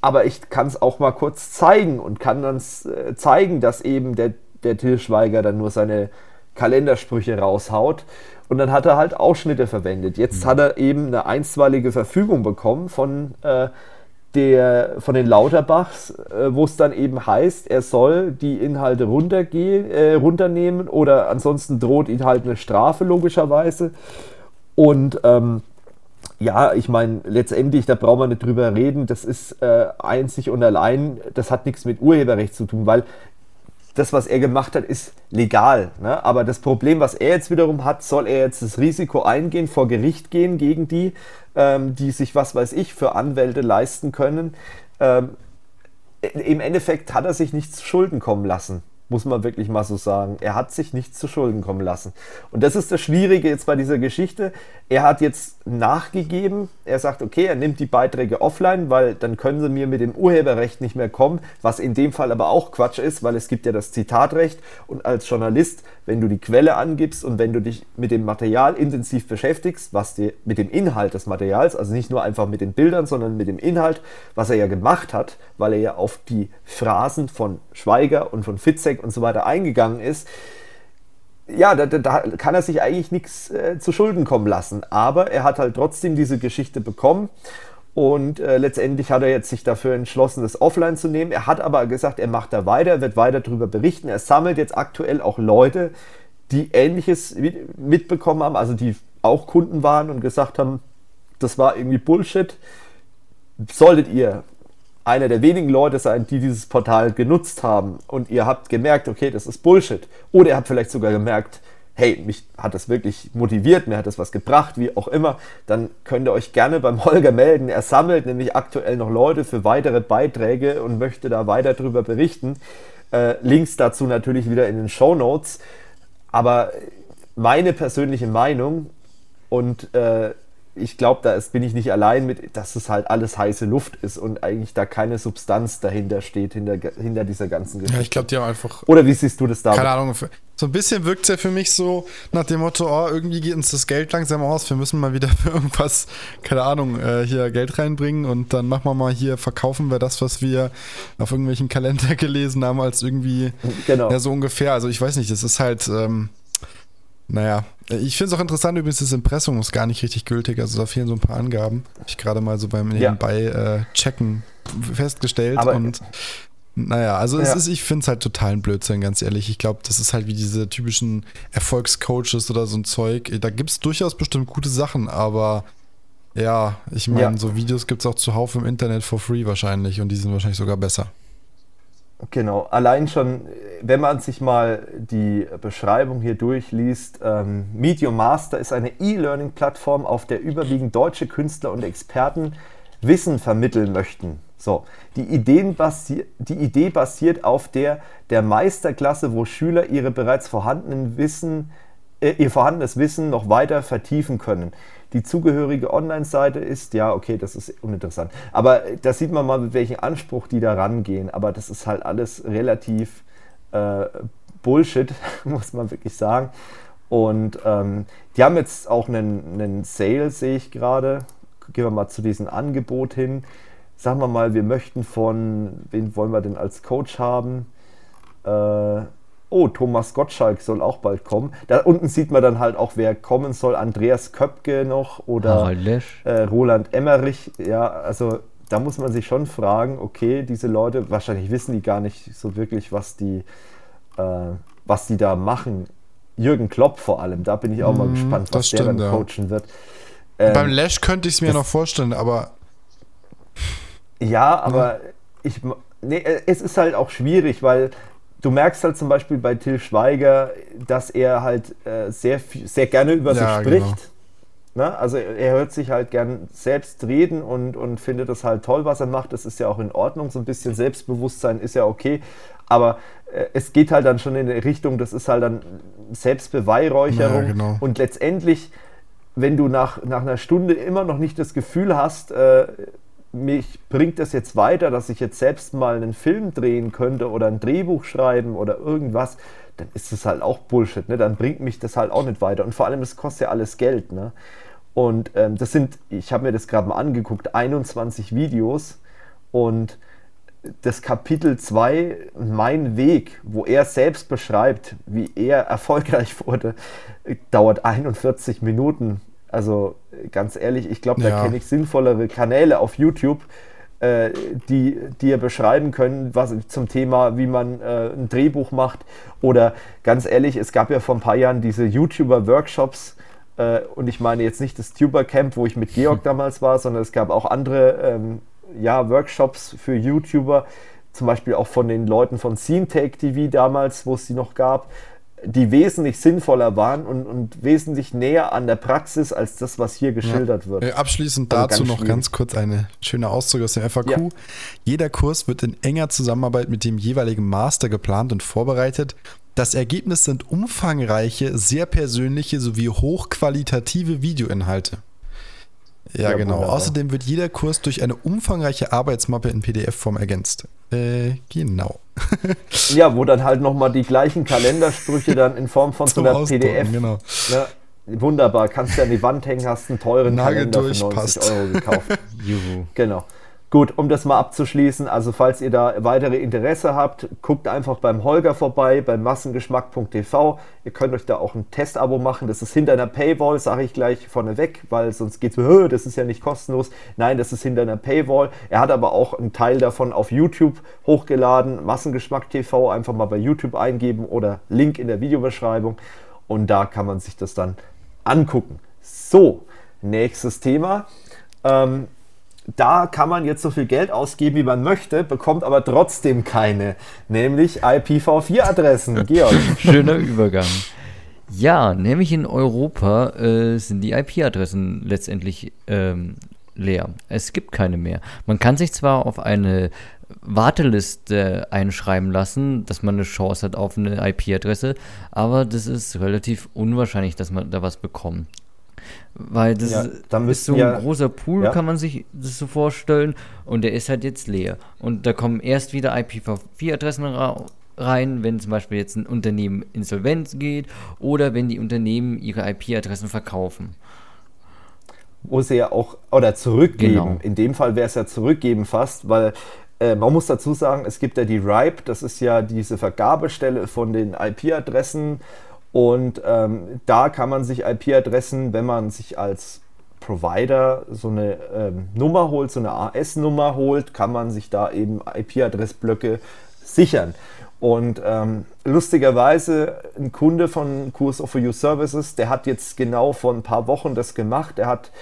[SPEAKER 1] aber ich kann es auch mal kurz zeigen und kann dann äh, zeigen, dass eben der, der Til Schweiger dann nur seine Kalendersprüche raushaut. Und dann hat er halt Ausschnitte verwendet. Jetzt mhm. hat er eben eine einstweilige Verfügung bekommen von äh, der, von den Lauterbachs, äh, wo es dann eben heißt, er soll die Inhalte runtergehen, äh, runternehmen oder ansonsten droht ihn halt eine Strafe logischerweise. Und ähm, ja, ich meine, letztendlich, da braucht man nicht drüber reden, das ist äh, einzig und allein, das hat nichts mit Urheberrecht zu tun, weil das, was er gemacht hat, ist legal. Ne? Aber das Problem, was er jetzt wiederum hat, soll er jetzt das Risiko eingehen, vor Gericht gehen gegen die, ähm, die sich, was weiß ich, für Anwälte leisten können. Ähm, Im Endeffekt hat er sich nichts zu Schulden kommen lassen muss man wirklich mal so sagen. Er hat sich nichts zu Schulden kommen lassen. Und das ist das Schwierige jetzt bei dieser Geschichte. Er hat jetzt nachgegeben. Er sagt, okay, er nimmt die Beiträge offline, weil dann können sie mir mit dem Urheberrecht nicht mehr kommen, was in dem Fall aber auch Quatsch ist, weil es gibt ja das Zitatrecht und als Journalist, wenn du die Quelle angibst und wenn du dich mit dem Material intensiv beschäftigst, was dir mit dem Inhalt des Materials, also nicht nur einfach mit den Bildern, sondern mit dem Inhalt, was er ja gemacht hat, weil er ja auf die Phrasen von Schweiger und von Fitzek und so weiter eingegangen ist, ja, da, da, kann er sich eigentlich nichts äh, zu Schulden kommen lassen. Aber er hat halt trotzdem diese Geschichte bekommen und äh, letztendlich hat er jetzt sich dafür entschlossen, das offline zu nehmen. Er hat aber gesagt, er macht da weiter, wird weiter darüber berichten. Er sammelt jetzt aktuell auch Leute, die Ähnliches mitbekommen haben, also die auch Kunden waren und gesagt haben, das war irgendwie Bullshit. Solltet ihr einer der wenigen Leute sein, die dieses Portal genutzt haben und ihr habt gemerkt, okay, das ist Bullshit. Oder ihr habt vielleicht sogar gemerkt, hey, mich hat das wirklich motiviert, mir hat das was gebracht, wie auch immer, dann könnt ihr euch gerne beim Holger melden. Er sammelt nämlich aktuell noch Leute für weitere Beiträge und möchte da weiter darüber berichten. Äh, Links dazu natürlich wieder in den Show Notes. aber meine persönliche Meinung und äh, ich glaube, da ist, bin ich nicht allein mit, dass es halt alles heiße Luft ist und eigentlich da keine Substanz dahinter steht, hinter, hinter dieser ganzen
[SPEAKER 2] Geschichte. Ja, ich glaube, die haben einfach.
[SPEAKER 1] Oder wie siehst du das da?
[SPEAKER 2] Keine Ahnung. So ein bisschen wirkt es ja für mich so nach dem Motto, oh, irgendwie geht uns das Geld langsam aus, wir müssen mal wieder (laughs) für irgendwas, keine Ahnung, äh, hier Geld reinbringen und dann machen wir mal hier, verkaufen wir das, was wir auf irgendwelchen Kalender (laughs) gelesen haben, als irgendwie, genau. ja, so ungefähr. Also ich weiß nicht, das ist halt. Ähm, naja, ich finde es auch interessant, übrigens, das Impressum ist gar nicht richtig gültig. Also da fehlen so ein paar Angaben. Habe ich gerade mal so beim nebenbei ja. äh, checken festgestellt. Aber und naja, also ja. es ist, ich finde es halt total ein Blödsinn, ganz ehrlich. Ich glaube, das ist halt wie diese typischen Erfolgscoaches oder so ein Zeug. Da gibt es durchaus bestimmt gute Sachen, aber ja, ich meine, ja. so Videos gibt es auch zuhauf im Internet for free wahrscheinlich und die sind wahrscheinlich sogar besser.
[SPEAKER 1] Genau, allein schon, wenn man sich mal die Beschreibung hier durchliest, ähm, Medium Master ist eine E-Learning-Plattform, auf der überwiegend deutsche Künstler und Experten Wissen vermitteln möchten. So, die, Ideen basi die Idee basiert auf der der Meisterklasse, wo Schüler ihre bereits vorhandenen Wissen, äh, ihr vorhandenes Wissen noch weiter vertiefen können die zugehörige Online-Seite ist, ja, okay, das ist uninteressant. Aber da sieht man mal, mit welchem Anspruch die da rangehen. Aber das ist halt alles relativ äh, Bullshit, (laughs) muss man wirklich sagen. Und ähm, die haben jetzt auch einen, einen Sale, sehe ich gerade. Gehen wir mal zu diesem Angebot hin. Sagen wir mal, wir möchten von, wen wollen wir denn als Coach haben? Äh, oh, Thomas Gottschalk soll auch bald kommen. Da unten sieht man dann halt auch, wer kommen soll. Andreas Köpke noch oder äh, Roland Emmerich. Ja, also da muss man sich schon fragen, okay, diese Leute, wahrscheinlich wissen die gar nicht so wirklich, was die, äh, was die da machen. Jürgen Klopp vor allem, da bin ich auch mal mm, gespannt, was der dann coachen wird.
[SPEAKER 2] Ähm, Beim Lash könnte ich es mir noch vorstellen, aber.
[SPEAKER 1] Ja, aber ja. ich. Nee, es ist halt auch schwierig, weil du merkst halt zum Beispiel bei Till Schweiger, dass er halt äh, sehr, sehr gerne über ja, sich spricht. Genau. Ne? Also er hört sich halt gern selbst reden und, und findet das halt toll, was er macht. Das ist ja auch in Ordnung. So ein bisschen Selbstbewusstsein ist ja okay. Aber äh, es geht halt dann schon in die Richtung, das ist halt dann Selbstbeweihräucherung. Ja, genau. Und letztendlich, wenn du nach, nach einer Stunde immer noch nicht das Gefühl hast, äh, mich bringt das jetzt weiter, dass ich jetzt selbst mal einen Film drehen könnte oder ein Drehbuch schreiben oder irgendwas, dann ist das halt auch Bullshit. Ne? Dann bringt mich das halt auch nicht weiter. Und vor allem, es kostet ja alles Geld. Ne? Und ähm, das sind, ich habe mir das gerade mal angeguckt, 21 Videos und das Kapitel 2, mein Weg, wo er selbst beschreibt, wie er erfolgreich (laughs) wurde, dauert 41 Minuten also ganz ehrlich, ich glaube, da ja. kenne ich sinnvollere Kanäle auf YouTube, äh, die dir beschreiben können, was zum Thema, wie man äh, ein Drehbuch macht. Oder ganz ehrlich, es gab ja vor ein paar Jahren diese YouTuber-Workshops. Äh, und ich meine jetzt nicht das Tuber-Camp, wo ich mit (laughs) Georg damals war, sondern es gab auch andere ähm, ja, Workshops für YouTuber, zum Beispiel auch von den Leuten von SceneTake TV damals, wo es sie noch gab die wesentlich sinnvoller waren und, und, wesentlich näher an der Praxis als das, was hier geschildert ja. wird.
[SPEAKER 2] Äh, abschließend also dazu noch ganz kurz eine schöne Auszug aus dem FAQ. Ja. Jeder Kurs wird in enger Zusammenarbeit mit dem jeweiligen Master geplant und vorbereitet. Das Ergebnis sind umfangreiche, sehr persönliche sowie hochqualitative Videoinhalte. Ja, ja genau. Wunderbar. Außerdem wird jeder Kurs durch eine umfangreiche Arbeitsmappe in PDF-Form ergänzt. Äh, genau. (laughs)
[SPEAKER 1] ja, wo dann halt nochmal die gleichen Kalendersprüche dann in Form von so einer Ausdrucken, PDF. Genau. Ne, wunderbar, kannst du an die Wand hängen, hast einen teuren
[SPEAKER 2] Nagel Kalender durch, für 90 passt. Euro gekauft. (laughs)
[SPEAKER 1] Juhu. Genau. Gut, um das mal abzuschließen, also falls ihr da weitere Interesse habt, guckt einfach beim Holger vorbei, beim massengeschmack.tv. Ihr könnt euch da auch ein Testabo machen. Das ist hinter einer Paywall, sage ich gleich vorneweg, weil sonst geht es, das ist ja nicht kostenlos. Nein, das ist hinter einer Paywall. Er hat aber auch einen Teil davon auf YouTube hochgeladen. Massengeschmack.tv einfach mal bei YouTube eingeben oder Link in der Videobeschreibung. Und da kann man sich das dann angucken. So, nächstes Thema. Ähm, da kann man jetzt so viel Geld ausgeben, wie man möchte, bekommt aber trotzdem keine, nämlich IPv4-Adressen. (laughs)
[SPEAKER 3] Georg. Schöner Übergang. Ja, nämlich in Europa äh, sind die IP-Adressen letztendlich ähm, leer. Es gibt keine mehr. Man kann sich zwar auf eine Warteliste einschreiben lassen, dass man eine Chance hat auf eine IP-Adresse, aber das ist relativ unwahrscheinlich, dass man da was bekommt. Weil das ja, ist so ein ja, großer Pool, ja. kann man sich das so vorstellen, und der ist halt jetzt leer. Und da kommen erst wieder IPv4-Adressen rein, wenn zum Beispiel jetzt ein Unternehmen insolvent geht oder wenn die Unternehmen ihre IP-Adressen verkaufen
[SPEAKER 1] wo sie ja auch, oder zurückgeben. Genau. In dem Fall wäre es ja zurückgeben fast, weil äh, man muss dazu sagen, es gibt ja die RIPE, das ist ja diese Vergabestelle von den IP-Adressen und ähm, da kann man sich IP-Adressen, wenn man sich als Provider so eine ähm, Nummer holt, so eine AS-Nummer holt, kann man sich da eben IP-Adressblöcke sichern. Und ähm, lustigerweise, ein Kunde von Kurs of You Services, der hat jetzt genau vor ein paar Wochen das gemacht. Er hat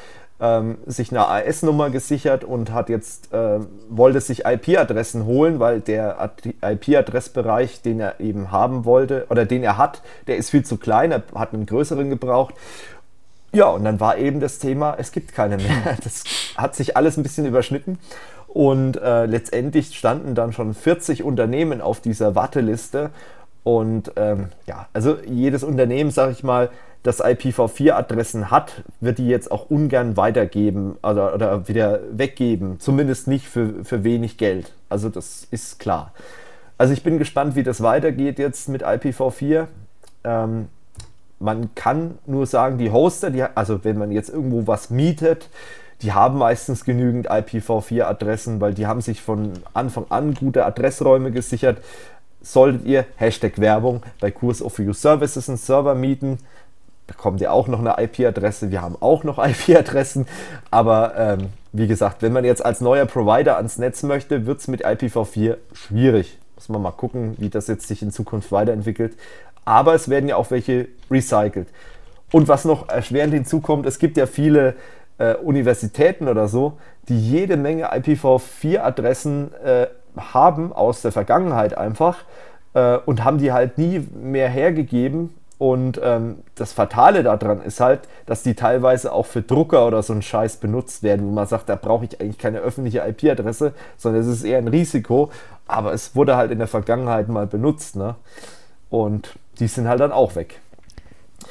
[SPEAKER 1] ähm, sich eine AS-Nummer gesichert und hat jetzt, äh, wollte sich IP-Adressen holen, weil der IP-Adressbereich, den er eben haben wollte oder den er hat, der ist viel zu klein, er hat einen größeren gebraucht. Ja, und dann war eben das Thema, es gibt keine mehr. Das hat sich alles ein bisschen überschnitten. Und äh, letztendlich standen dann schon 40 Unternehmen auf dieser Warteliste. Und ähm, ja, also jedes Unternehmen, sage ich mal, das IPv4-Adressen hat, wird die jetzt auch ungern weitergeben oder, oder wieder weggeben. Zumindest nicht für, für wenig Geld. Also das ist klar. Also ich bin gespannt, wie das weitergeht jetzt mit IPv4. Ähm, man kann nur sagen, die Hoster, die, also wenn man jetzt irgendwo was mietet, die haben meistens genügend IPv4-Adressen, weil die haben sich von Anfang an gute Adressräume gesichert. Solltet ihr, Hashtag Werbung, bei Kurs of You Services einen Server mieten, bekommt ihr auch noch eine IP-Adresse. Wir haben auch noch (laughs) IP-Adressen, aber ähm, wie gesagt, wenn man jetzt als neuer Provider ans Netz möchte, wird es mit IPv4 schwierig. Muss man mal gucken, wie das jetzt sich in Zukunft weiterentwickelt. Aber es werden ja auch welche recycelt. Und was noch erschwerend hinzukommt, es gibt ja viele äh, Universitäten oder so, die jede Menge IPv4-Adressen äh, haben aus der Vergangenheit einfach äh, und haben die halt nie mehr hergegeben. Und ähm, das Fatale daran ist halt, dass die teilweise auch für Drucker oder so einen Scheiß benutzt werden, wo man sagt, da brauche ich eigentlich keine öffentliche IP-Adresse, sondern es ist eher ein Risiko. Aber es wurde halt in der Vergangenheit mal benutzt. Ne? Und die sind halt dann auch weg.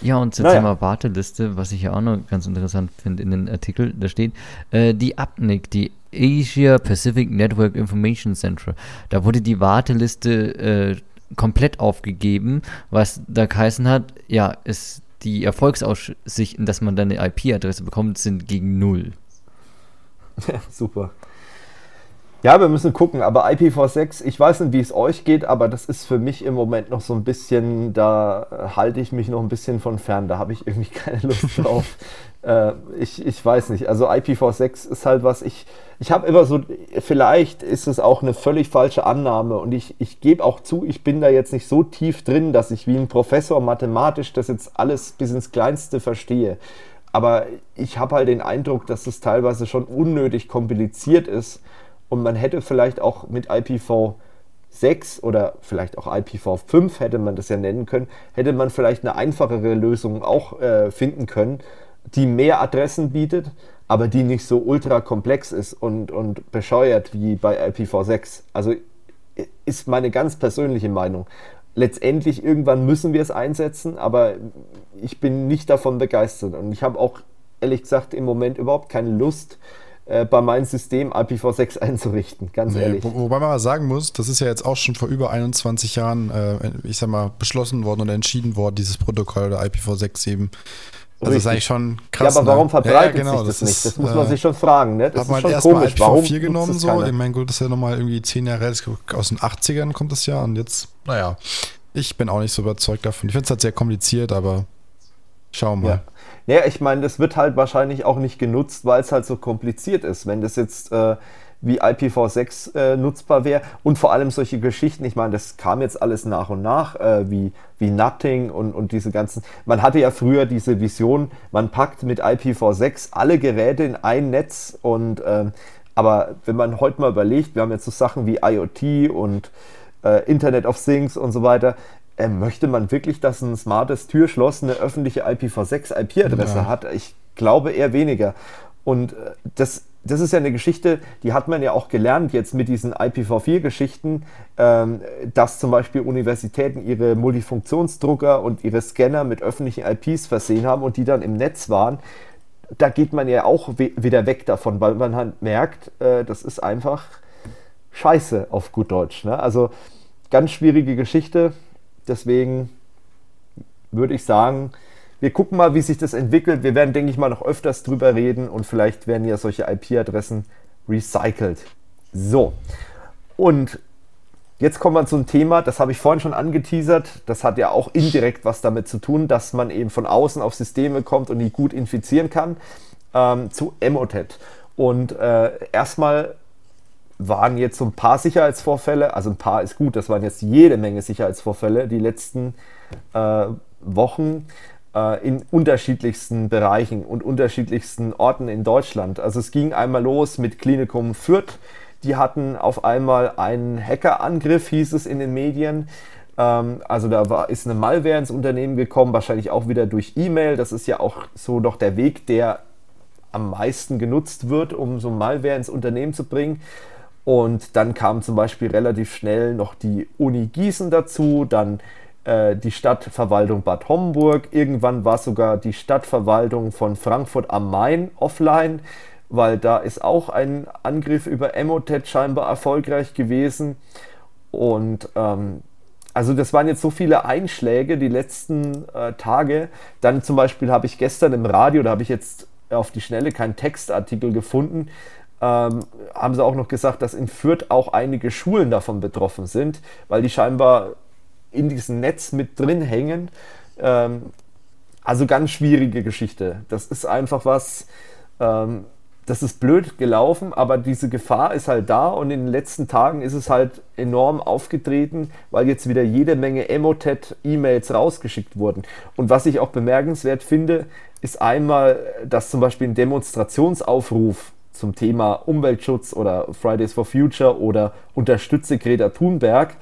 [SPEAKER 3] Ja, und zum naja. Thema Warteliste, was ich ja auch noch ganz interessant finde in den Artikel, da steht, äh, die APNIC, die Asia Pacific Network Information Center, da wurde die Warteliste äh, komplett aufgegeben, was da geheißen hat, ja, ist die Erfolgsaussichten, dass man dann eine IP-Adresse bekommt, sind gegen null.
[SPEAKER 1] Ja, (laughs) super. Ja, wir müssen gucken, aber IPv6, ich weiß nicht, wie es euch geht, aber das ist für mich im Moment noch so ein bisschen, da halte ich mich noch ein bisschen von fern, da habe ich irgendwie (laughs) keine Lust drauf. Äh, ich, ich weiß nicht, also IPv6 ist halt was, ich, ich habe immer so, vielleicht ist es auch eine völlig falsche Annahme und ich, ich gebe auch zu, ich bin da jetzt nicht so tief drin, dass ich wie ein Professor mathematisch das jetzt alles bis ins Kleinste verstehe. Aber ich habe halt den Eindruck, dass es teilweise schon unnötig kompliziert ist und man hätte vielleicht auch mit IPv6 oder vielleicht auch IPv5 hätte man das ja nennen können, hätte man vielleicht eine einfachere Lösung auch äh, finden können, die mehr Adressen bietet, aber die nicht so ultra komplex ist und, und bescheuert wie bei IPv6. Also ist meine ganz persönliche Meinung. Letztendlich irgendwann müssen wir es einsetzen, aber ich bin nicht davon begeistert und ich habe auch ehrlich gesagt im Moment überhaupt keine Lust, äh, bei meinem System IPv6 (laughs) einzurichten, ganz nee, ehrlich.
[SPEAKER 2] Wo, wobei man mal sagen muss, das ist ja jetzt auch schon vor über 21 Jahren, äh, ich sag mal, beschlossen worden und entschieden worden, dieses Protokoll oder IPv6 eben. Also das ist eigentlich schon krass.
[SPEAKER 1] Ja, aber warum ne? verbreitet ja, genau, sich das, das nicht? Das muss man äh, sich schon fragen. Ne? Das
[SPEAKER 2] hat man erst komisch. mal IPv4 genommen, so. Ich meine, gut, das ist ja nochmal irgendwie 10 Jahre alt. Aus den 80ern kommt das ja und jetzt, naja, ich bin auch nicht so überzeugt davon. Ich finde es halt sehr kompliziert, aber schauen wir mal.
[SPEAKER 1] Ja. Ja, ich meine, das wird halt wahrscheinlich auch nicht genutzt, weil es halt so kompliziert ist. Wenn das jetzt äh, wie IPv6 äh, nutzbar wäre und vor allem solche Geschichten, ich meine, das kam jetzt alles nach und nach, äh, wie, wie Nutting und, und diese ganzen. Man hatte ja früher diese Vision, man packt mit IPv6 alle Geräte in ein Netz und ähm, aber wenn man heute mal überlegt, wir haben jetzt so Sachen wie IoT und äh, Internet of Things und so weiter, äh, möchte man wirklich, dass ein smartes Türschloss eine öffentliche IPv6 IP-Adresse ja. hat? Ich glaube eher weniger. Und äh, das das ist ja eine Geschichte, die hat man ja auch gelernt jetzt mit diesen IPv4-Geschichten, ähm, dass zum Beispiel Universitäten ihre Multifunktionsdrucker und ihre Scanner mit öffentlichen IPs versehen haben und die dann im Netz waren. Da geht man ja auch wieder weg davon, weil man halt merkt, äh, das ist einfach scheiße auf gut Deutsch. Ne? Also ganz schwierige Geschichte. Deswegen würde ich sagen, wir gucken mal, wie sich das entwickelt. Wir werden, denke ich mal, noch öfters drüber reden und vielleicht werden ja solche IP-Adressen recycelt. So, und jetzt kommen wir zu einem Thema, das habe ich vorhin schon angeteasert. Das hat ja auch indirekt was damit zu tun, dass man eben von außen auf Systeme kommt und die gut infizieren kann, ähm, zu Emotet. Und äh, erstmal waren jetzt so ein paar Sicherheitsvorfälle, also ein paar ist gut, das waren jetzt jede Menge Sicherheitsvorfälle die letzten äh, Wochen äh, in unterschiedlichsten Bereichen und unterschiedlichsten Orten in Deutschland. Also es ging einmal los mit Klinikum Fürth. Die hatten auf einmal einen Hackerangriff, hieß es in den Medien. Ähm, also da war, ist eine Malware ins Unternehmen gekommen, wahrscheinlich auch wieder durch E-Mail. Das ist ja auch so doch der Weg, der am meisten genutzt wird, um so Malware ins Unternehmen zu bringen. Und dann kam zum Beispiel relativ schnell noch die Uni Gießen dazu, dann äh, die Stadtverwaltung Bad Homburg. Irgendwann war sogar die Stadtverwaltung von Frankfurt am Main offline, weil da ist auch ein Angriff über Emotet scheinbar erfolgreich gewesen. Und ähm, also das waren jetzt so viele Einschläge die letzten äh, Tage. Dann zum Beispiel habe ich gestern im Radio, da habe ich jetzt auf die Schnelle keinen Textartikel gefunden, ähm, haben sie auch noch gesagt, dass in Fürth auch einige Schulen davon betroffen sind, weil die scheinbar in diesem Netz mit drin hängen. Ähm, also ganz schwierige Geschichte. Das ist einfach was, ähm, das ist blöd gelaufen, aber diese Gefahr ist halt da und in den letzten Tagen ist es halt enorm aufgetreten, weil jetzt wieder jede Menge Emotet-E-Mails rausgeschickt wurden. Und was ich auch bemerkenswert finde, ist einmal, dass zum Beispiel ein Demonstrationsaufruf zum Thema Umweltschutz oder Fridays for Future oder unterstütze Greta Thunberg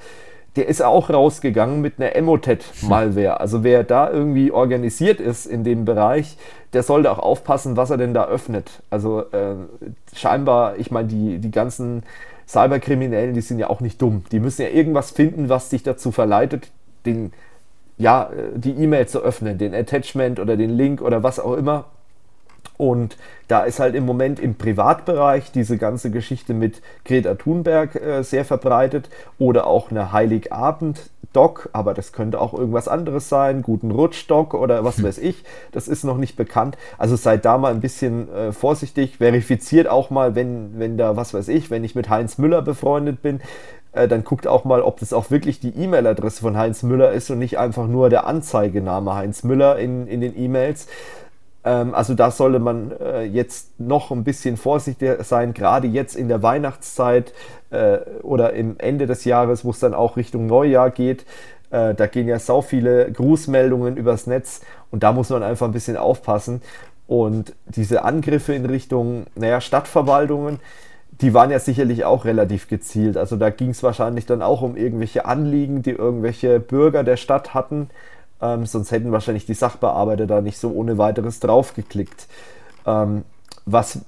[SPEAKER 1] der ist auch rausgegangen mit einer Emotet-Malware. Also wer da irgendwie organisiert ist in dem Bereich, der sollte auch aufpassen, was er denn da öffnet. Also äh, scheinbar, ich meine, die, die ganzen Cyberkriminellen, die sind ja auch nicht dumm. Die müssen ja irgendwas finden, was dich dazu verleitet, den, ja, äh, die E-Mail zu öffnen, den Attachment oder den Link oder was auch immer und da ist halt im Moment im Privatbereich diese ganze Geschichte mit Greta Thunberg äh, sehr verbreitet oder auch eine Heiligabend-Doc, aber das könnte auch irgendwas anderes sein, guten Rutsch-Doc oder was hm. weiß ich, das ist noch nicht bekannt. Also seid da mal ein bisschen äh, vorsichtig, verifiziert auch mal, wenn, wenn da, was weiß ich, wenn ich mit Heinz Müller befreundet bin, äh, dann guckt auch mal, ob das auch wirklich die E-Mail-Adresse von Heinz Müller ist und nicht einfach nur der Anzeigename Heinz Müller in, in den E-Mails. Ähm, also da sollte man äh, jetzt noch ein bisschen vorsichtiger sein, gerade jetzt in der Weihnachtszeit äh, oder im Ende des Jahres, wo es dann auch Richtung Neujahr geht. Äh, da gehen ja so viele Grußmeldungen übers Netz und da muss man einfach ein bisschen aufpassen. Und diese Angriffe in Richtung, naja, Stadtverwaltungen, die waren ja sicherlich auch relativ gezielt. Also da ging es wahrscheinlich dann auch um irgendwelche Anliegen, die irgendwelche Bürger der Stadt hatten ähm, sonst hätten wahrscheinlich die Sachbearbeiter da nicht so ohne weiteres draufgeklickt. Ähm, was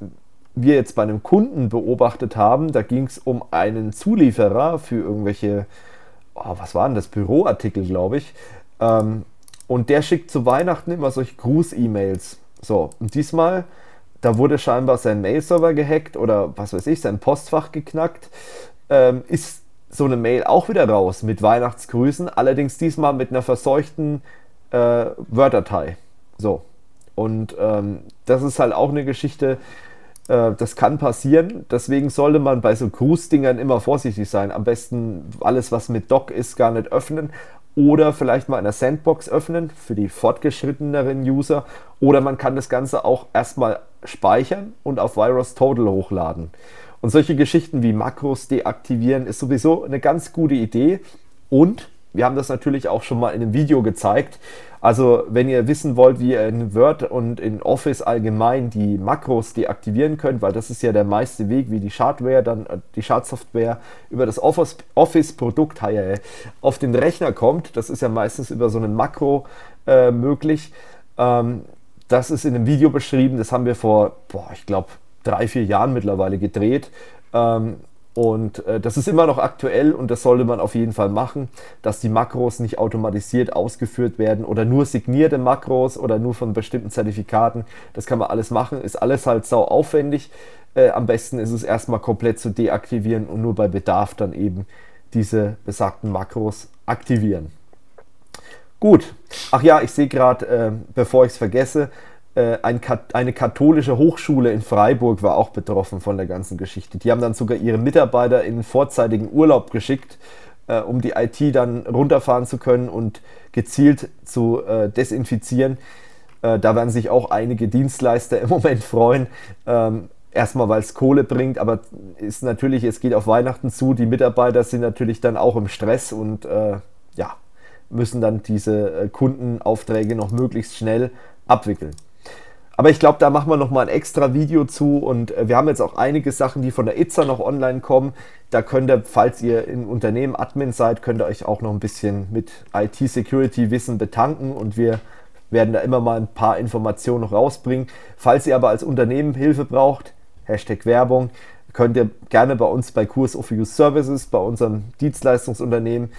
[SPEAKER 1] wir jetzt bei einem Kunden beobachtet haben, da ging es um einen Zulieferer für irgendwelche, oh, was waren das, Büroartikel, glaube ich. Ähm, und der schickt zu Weihnachten immer solche Gruß-E-Mails. So, und diesmal, da wurde scheinbar sein Mail-Server gehackt oder was weiß ich, sein Postfach geknackt. Ähm, ist so eine Mail auch wieder raus mit Weihnachtsgrüßen, allerdings diesmal mit einer verseuchten äh, Word-Datei. So. Und ähm, das ist halt auch eine Geschichte, äh, das kann passieren. Deswegen sollte man bei so Grußdingern immer vorsichtig sein. Am besten alles, was mit Doc ist, gar nicht öffnen. Oder vielleicht mal in der Sandbox öffnen für die fortgeschritteneren User. Oder man kann das Ganze auch erstmal speichern und auf Virus Total hochladen. Und solche Geschichten wie Makros deaktivieren ist sowieso eine ganz gute Idee. Und wir haben das natürlich auch schon mal in einem Video gezeigt. Also wenn ihr wissen wollt, wie ihr in Word und in Office allgemein die Makros deaktivieren könnt, weil das ist ja der meiste Weg, wie die Schadware, dann äh, die Schadsoftware über das Office-Produkt auf den Rechner kommt. Das ist ja meistens über so einen Makro äh, möglich. Ähm, das ist in einem Video beschrieben. Das haben wir vor, boah, ich glaube, drei, vier Jahren mittlerweile gedreht. Ähm, und äh, das ist immer noch aktuell und das sollte man auf jeden Fall machen, dass die Makros nicht automatisiert ausgeführt werden oder nur signierte Makros oder nur von bestimmten Zertifikaten. Das kann man alles machen, ist alles halt sau aufwendig. Äh, am besten ist es erstmal komplett zu deaktivieren und nur bei Bedarf dann eben diese besagten Makros aktivieren. Gut. Ach ja, ich sehe gerade, äh, bevor ich es vergesse, ein, eine katholische Hochschule in Freiburg war auch betroffen von der ganzen Geschichte. Die haben dann sogar ihre Mitarbeiter in vorzeitigen Urlaub geschickt, äh, um die IT dann runterfahren zu können und gezielt zu äh, desinfizieren. Äh, da werden sich auch einige Dienstleister im Moment freuen. Ähm, erstmal, weil es Kohle bringt, aber ist natürlich, es geht auf Weihnachten zu. Die Mitarbeiter sind natürlich dann auch im Stress und äh, ja, müssen dann diese äh, Kundenaufträge noch möglichst schnell abwickeln. Aber ich glaube, da machen wir nochmal ein extra Video zu und äh, wir haben jetzt auch einige Sachen, die von der Itza noch online kommen. Da könnt ihr, falls ihr im Unternehmen Admin seid, könnt ihr euch auch noch ein bisschen mit IT-Security-Wissen betanken und wir werden da immer mal ein paar Informationen noch rausbringen. Falls ihr aber als Unternehmen Hilfe braucht, Hashtag Werbung, könnt ihr gerne bei uns bei Kurs of Use Services, bei unserem Dienstleistungsunternehmen,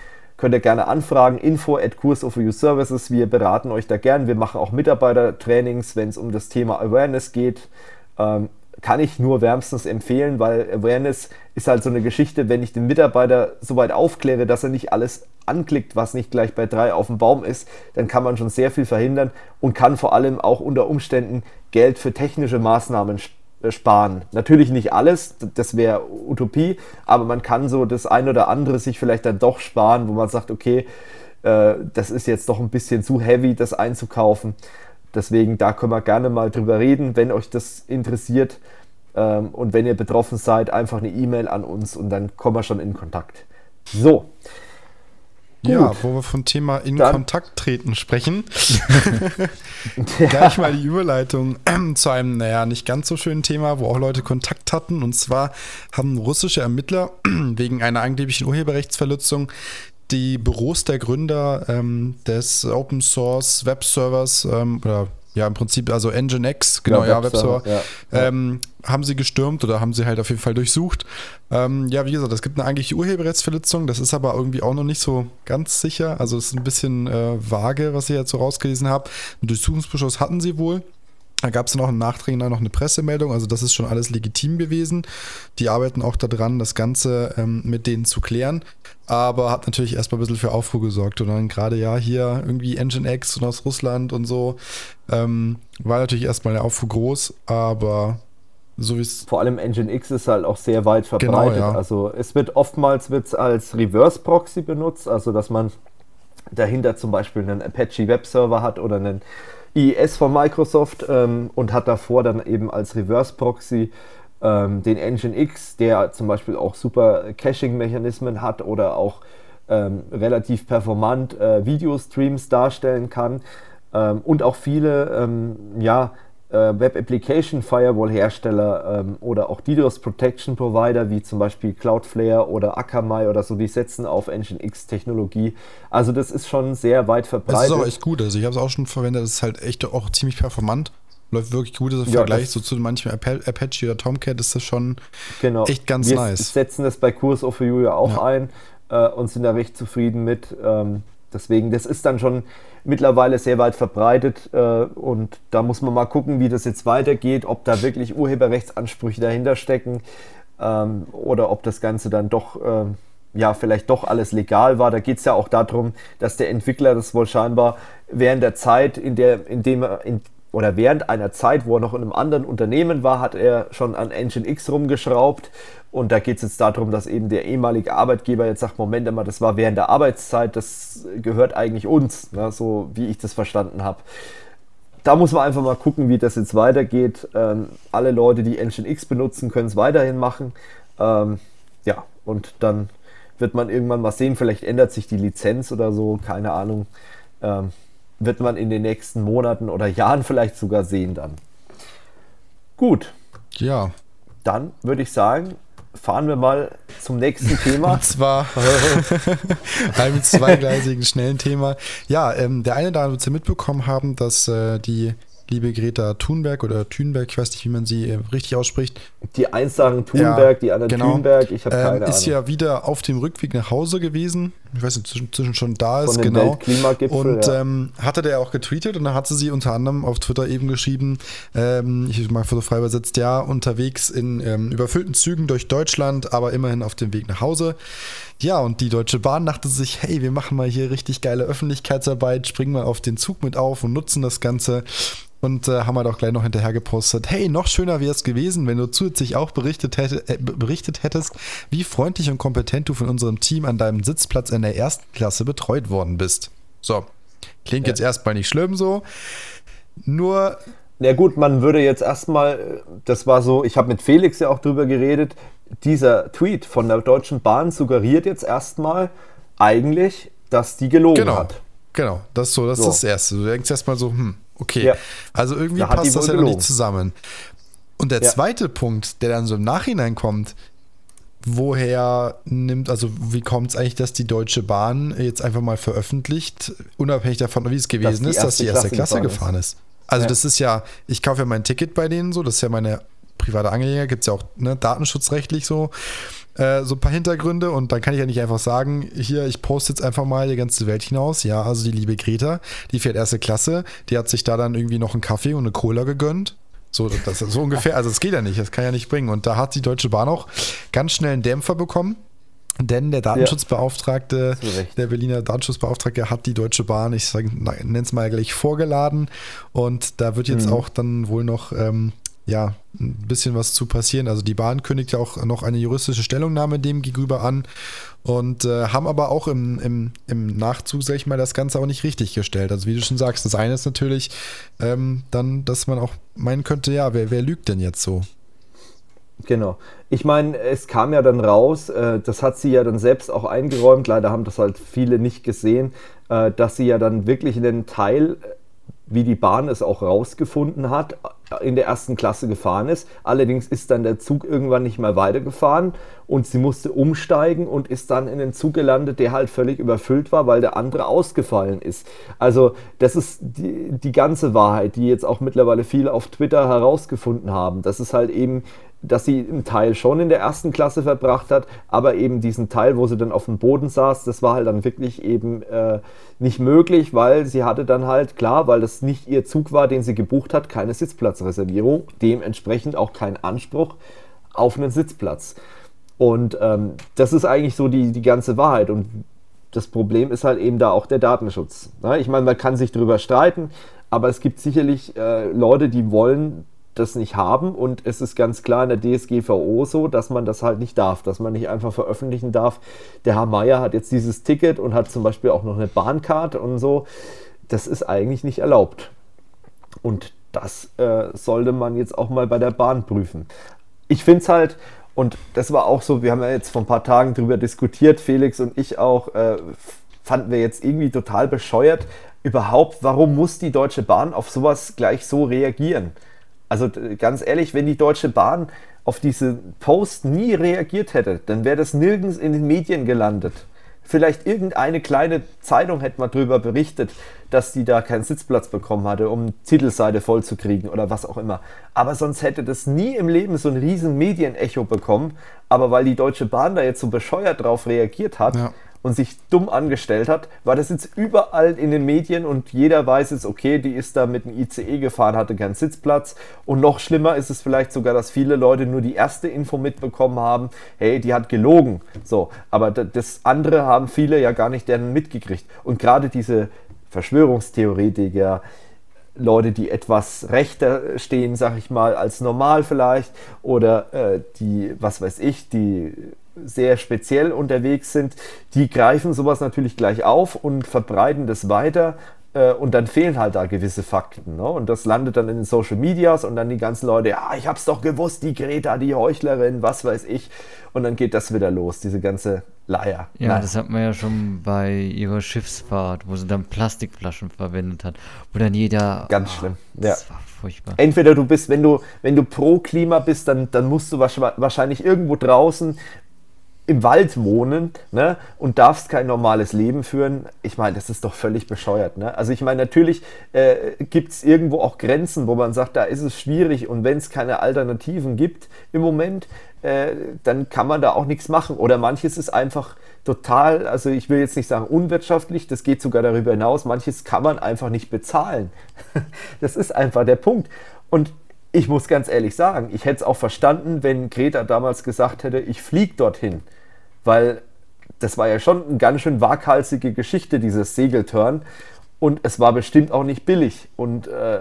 [SPEAKER 1] könnt ihr gerne anfragen. Info at Kurs of Services. Wir beraten euch da gern. Wir machen auch Mitarbeitertrainings, wenn es um das Thema Awareness geht. Ähm, kann ich nur wärmstens empfehlen, weil Awareness ist halt so eine Geschichte, wenn ich den Mitarbeiter soweit aufkläre, dass er nicht alles anklickt, was nicht gleich bei drei auf dem Baum ist, dann kann man schon sehr viel verhindern und kann vor allem auch unter Umständen Geld für technische Maßnahmen äh, sparen. Natürlich nicht alles, das wäre Utopie, aber man kann so das ein oder andere sich vielleicht dann doch sparen, wo man sagt, okay, äh, das ist jetzt doch ein bisschen zu heavy, das einzukaufen. Deswegen, da können wir gerne mal drüber reden, wenn euch das interessiert. Ähm, und wenn ihr betroffen seid, einfach eine E-Mail an uns und dann kommen wir schon in Kontakt. So,
[SPEAKER 2] Gut. Ja, wo wir vom Thema in Dann. Kontakt treten sprechen. (laughs) (laughs) ja. Gleich mal die Überleitung zu einem, naja, nicht ganz so schönen Thema, wo auch Leute Kontakt hatten. Und zwar haben russische Ermittler (clears throat) wegen einer angeblichen Urheberrechtsverletzung die Büros der Gründer ähm, des Open Source Web Servers ähm, oder ja, im Prinzip, also Nginx, genau, ja, Webserver, ja, ja. Ähm, haben sie gestürmt oder haben sie halt auf jeden Fall durchsucht. Ähm, ja, wie gesagt, es gibt eine eigentliche Urheberrechtsverletzung, das ist aber irgendwie auch noch nicht so ganz sicher. Also es ist ein bisschen äh, vage, was ich jetzt so rausgelesen habe. Einen Durchsuchungsbeschluss hatten sie wohl. Da gab es dann auch im Nachdrehen noch eine Pressemeldung, also das ist schon alles legitim gewesen. Die arbeiten auch daran, das Ganze ähm, mit denen zu klären, aber hat natürlich erstmal ein bisschen für Aufruhr gesorgt. Und dann gerade ja hier irgendwie Engine X und aus Russland und so, ähm, war natürlich erstmal der Aufruhr groß, aber so wie es.
[SPEAKER 1] Vor allem Engine X ist halt auch sehr weit verbreitet. Genau, ja. Also es wird oftmals wird's als Reverse Proxy benutzt, also dass man dahinter zum Beispiel einen Apache Web Server hat oder einen IIS von Microsoft ähm, und hat davor dann eben als Reverse Proxy ähm, den Engine X, der zum Beispiel auch super Caching-Mechanismen hat oder auch ähm, relativ performant äh, Videostreams darstellen kann ähm, und auch viele ähm, ja, Web Application Firewall Hersteller ähm, oder auch DDoS Protection Provider wie zum Beispiel Cloudflare oder Akamai oder so, die setzen auf Nginx Technologie. Also das ist schon sehr weit verbreitet. Das ist
[SPEAKER 2] auch echt gut. Also ich habe es auch schon verwendet. Das ist halt echt auch ziemlich performant. Läuft wirklich gut. Also Im ja, Vergleich so zu manchen Apache oder Tomcat ist das schon genau. echt ganz
[SPEAKER 1] Wir
[SPEAKER 2] nice.
[SPEAKER 1] Wir setzen das bei Kurs of You ja auch ja. ein äh, und sind da recht zufrieden mit. Ähm, deswegen, das ist dann schon mittlerweile sehr weit verbreitet äh, und da muss man mal gucken, wie das jetzt weitergeht, ob da wirklich Urheberrechtsansprüche dahinter stecken ähm, oder ob das Ganze dann doch, äh, ja, vielleicht doch alles legal war. Da geht es ja auch darum, dass der Entwickler das wohl scheinbar während der Zeit, in der, in dem in, oder während einer Zeit, wo er noch in einem anderen Unternehmen war, hat er schon an Engine X rumgeschraubt. Und da geht es jetzt darum, dass eben der ehemalige Arbeitgeber jetzt sagt, Moment mal, das war während der Arbeitszeit, das gehört eigentlich uns, ne, so wie ich das verstanden habe. Da muss man einfach mal gucken, wie das jetzt weitergeht. Ähm, alle Leute, die Engine X benutzen, können es weiterhin machen. Ähm, ja, und dann wird man irgendwann mal sehen, vielleicht ändert sich die Lizenz oder so, keine Ahnung. Ähm, wird man in den nächsten Monaten oder Jahren vielleicht sogar sehen dann. Gut.
[SPEAKER 2] Ja.
[SPEAKER 1] Dann würde ich sagen, fahren wir mal zum nächsten Thema. (laughs)
[SPEAKER 2] Und zwar (laughs) einem zweigleisigen, schnellen Thema. Ja, ähm, der eine da wird Sie mitbekommen haben, dass äh, die liebe Greta Thunberg oder Thunberg, ich weiß nicht, wie man sie äh, richtig ausspricht.
[SPEAKER 1] Die einen sagen Thunberg, ja, die anderen genau. Thunberg, ich habe ähm, keine
[SPEAKER 2] ähm, Ist ja wieder auf dem Rückweg nach Hause gewesen. Ich weiß nicht, zwischen, zwischen schon da ist, genau. Und ja. ähm, hatte der auch getweetet und dann hatte sie unter anderem auf Twitter eben geschrieben, ähm, ich mal so frei übersetzt, ja, unterwegs in ähm, überfüllten Zügen durch Deutschland, aber immerhin auf dem Weg nach Hause. Ja, und die Deutsche Bahn dachte sich, hey, wir machen mal hier richtig geile Öffentlichkeitsarbeit, springen mal auf den Zug mit auf und nutzen das Ganze. Und äh, haben halt auch gleich noch hinterher gepostet, hey, noch schöner wäre es gewesen, wenn du zusätzlich auch berichtet, hätte, äh, berichtet hättest, wie freundlich und kompetent du von unserem Team an deinem Sitzplatz der ersten Klasse betreut worden bist. So, klingt ja. jetzt erstmal nicht schlimm so. Nur
[SPEAKER 1] na gut, man würde jetzt erstmal, das war so, ich habe mit Felix ja auch drüber geredet, dieser Tweet von der Deutschen Bahn suggeriert jetzt erstmal eigentlich, dass die gelogen
[SPEAKER 2] genau.
[SPEAKER 1] hat.
[SPEAKER 2] Genau, das ist so, das so. ist das Erste. Du denkst erstmal so, hm, okay. Ja. Also irgendwie da passt das ja noch nicht zusammen. Und der ja. zweite Punkt, der dann so im Nachhinein kommt, woher nimmt, also wie kommt es eigentlich, dass die Deutsche Bahn jetzt einfach mal veröffentlicht, unabhängig davon, wie es gewesen dass ist, dass die erste Klasse, Klasse gefahren ist? ist. Also ja. das ist ja, ich kaufe ja mein Ticket bei denen so, das ist ja meine private Angelegenheit, gibt es ja auch ne, datenschutzrechtlich so, äh, so ein paar Hintergründe und dann kann ich ja nicht einfach sagen, hier, ich poste jetzt einfach mal die ganze Welt hinaus. Ja, also die liebe Greta, die fährt erste Klasse, die hat sich da dann irgendwie noch einen Kaffee und eine Cola gegönnt. So, das so ungefähr, also das geht ja nicht, das kann ja nicht bringen. Und da hat die Deutsche Bahn auch ganz schnell einen Dämpfer bekommen. Denn der Datenschutzbeauftragte, ja, der Berliner Datenschutzbeauftragte hat die Deutsche Bahn, ich nenne es mal gleich vorgeladen. Und da wird jetzt mhm. auch dann wohl noch ähm, ja, ein bisschen was zu passieren. Also die Bahn kündigt ja auch noch eine juristische Stellungnahme dem gegenüber an und äh, haben aber auch im, im, im Nachzug, sag ich mal, das Ganze auch nicht richtig gestellt. Also wie du schon sagst, das eine ist natürlich ähm, dann, dass man auch meinen könnte, ja, wer, wer lügt denn jetzt so?
[SPEAKER 1] Genau. Ich meine, es kam ja dann raus, äh, das hat sie ja dann selbst auch eingeräumt, leider haben das halt viele nicht gesehen, äh, dass sie ja dann wirklich einen Teil wie die Bahn es auch rausgefunden hat, in der ersten Klasse gefahren ist. Allerdings ist dann der Zug irgendwann nicht mehr weitergefahren und sie musste umsteigen und ist dann in den Zug gelandet, der halt völlig überfüllt war, weil der andere ausgefallen ist. Also das ist die, die ganze Wahrheit, die jetzt auch mittlerweile viele auf Twitter herausgefunden haben. Das ist halt eben dass sie einen Teil schon in der ersten Klasse verbracht hat, aber eben diesen Teil, wo sie dann auf dem Boden saß, das war halt dann wirklich eben äh, nicht möglich, weil sie hatte dann halt, klar, weil das nicht ihr Zug war, den sie gebucht hat, keine Sitzplatzreservierung, dementsprechend auch kein Anspruch auf einen Sitzplatz. Und ähm, das ist eigentlich so die, die ganze Wahrheit. Und das Problem ist halt eben da auch der Datenschutz. Ja, ich meine, man kann sich darüber streiten, aber es gibt sicherlich äh, Leute, die wollen das nicht haben und es ist ganz klar in der DSGVO so, dass man das halt nicht darf, dass man nicht einfach veröffentlichen darf. Der Herr Meier hat jetzt dieses Ticket und hat zum Beispiel auch noch eine Bahncard und so. Das ist eigentlich nicht erlaubt. Und das äh, sollte man jetzt auch mal bei der Bahn prüfen. Ich finde es halt, und das war auch so, wir haben ja jetzt vor ein paar Tagen darüber diskutiert, Felix und ich auch, äh, fanden wir jetzt irgendwie total bescheuert. Überhaupt, warum muss die Deutsche Bahn auf sowas gleich so reagieren? Also ganz ehrlich, wenn die Deutsche Bahn auf diese Post nie reagiert hätte, dann wäre das nirgends in den Medien gelandet. Vielleicht irgendeine kleine Zeitung hätte mal drüber berichtet, dass die da keinen Sitzplatz bekommen hatte, um Titelseite voll zu kriegen oder was auch immer. Aber sonst hätte das nie im Leben so ein riesen Medienecho bekommen. Aber weil die Deutsche Bahn da jetzt so bescheuert drauf reagiert hat, ja und sich dumm angestellt hat, war das jetzt überall in den Medien und jeder weiß jetzt, okay, die ist da mit dem ICE gefahren, hatte keinen Sitzplatz. Und noch schlimmer ist es vielleicht sogar, dass viele Leute nur die erste Info mitbekommen haben, hey, die hat gelogen. So, aber das andere haben viele ja gar nicht deren mitgekriegt. Und gerade diese Verschwörungstheoretiker, Leute, die etwas rechter stehen, sag ich mal, als normal vielleicht, oder äh, die, was weiß ich, die sehr speziell unterwegs sind, die greifen sowas natürlich gleich auf und verbreiten das weiter äh, und dann fehlen halt da gewisse Fakten. Ne? Und das landet dann in den Social Medias und dann die ganzen Leute, ja, ich hab's doch gewusst, die Greta, die Heuchlerin, was weiß ich. Und dann geht das wieder los, diese ganze Leier.
[SPEAKER 3] Ja, Leier. das hat man ja schon bei ihrer Schiffsfahrt, wo sie dann Plastikflaschen verwendet hat, wo dann jeder.
[SPEAKER 1] Ganz oh, schlimm. Ja. Das war furchtbar. Entweder du bist, wenn du, wenn du pro Klima bist, dann, dann musst du wahrscheinlich irgendwo draußen im Wald wohnen ne, und darfst kein normales Leben führen. Ich meine, das ist doch völlig bescheuert. Ne? Also ich meine, natürlich äh, gibt es irgendwo auch Grenzen, wo man sagt, da ist es schwierig und wenn es keine Alternativen gibt im Moment, äh, dann kann man da auch nichts machen. Oder manches ist einfach total, also ich will jetzt nicht sagen unwirtschaftlich, das geht sogar darüber hinaus, manches kann man einfach nicht bezahlen. (laughs) das ist einfach der Punkt. Und ich muss ganz ehrlich sagen, ich hätte es auch verstanden, wenn Greta damals gesagt hätte, ich fliege dorthin. Weil das war ja schon eine ganz schön waghalsige Geschichte, dieses Segeltörn. Und es war bestimmt auch nicht billig. Und äh,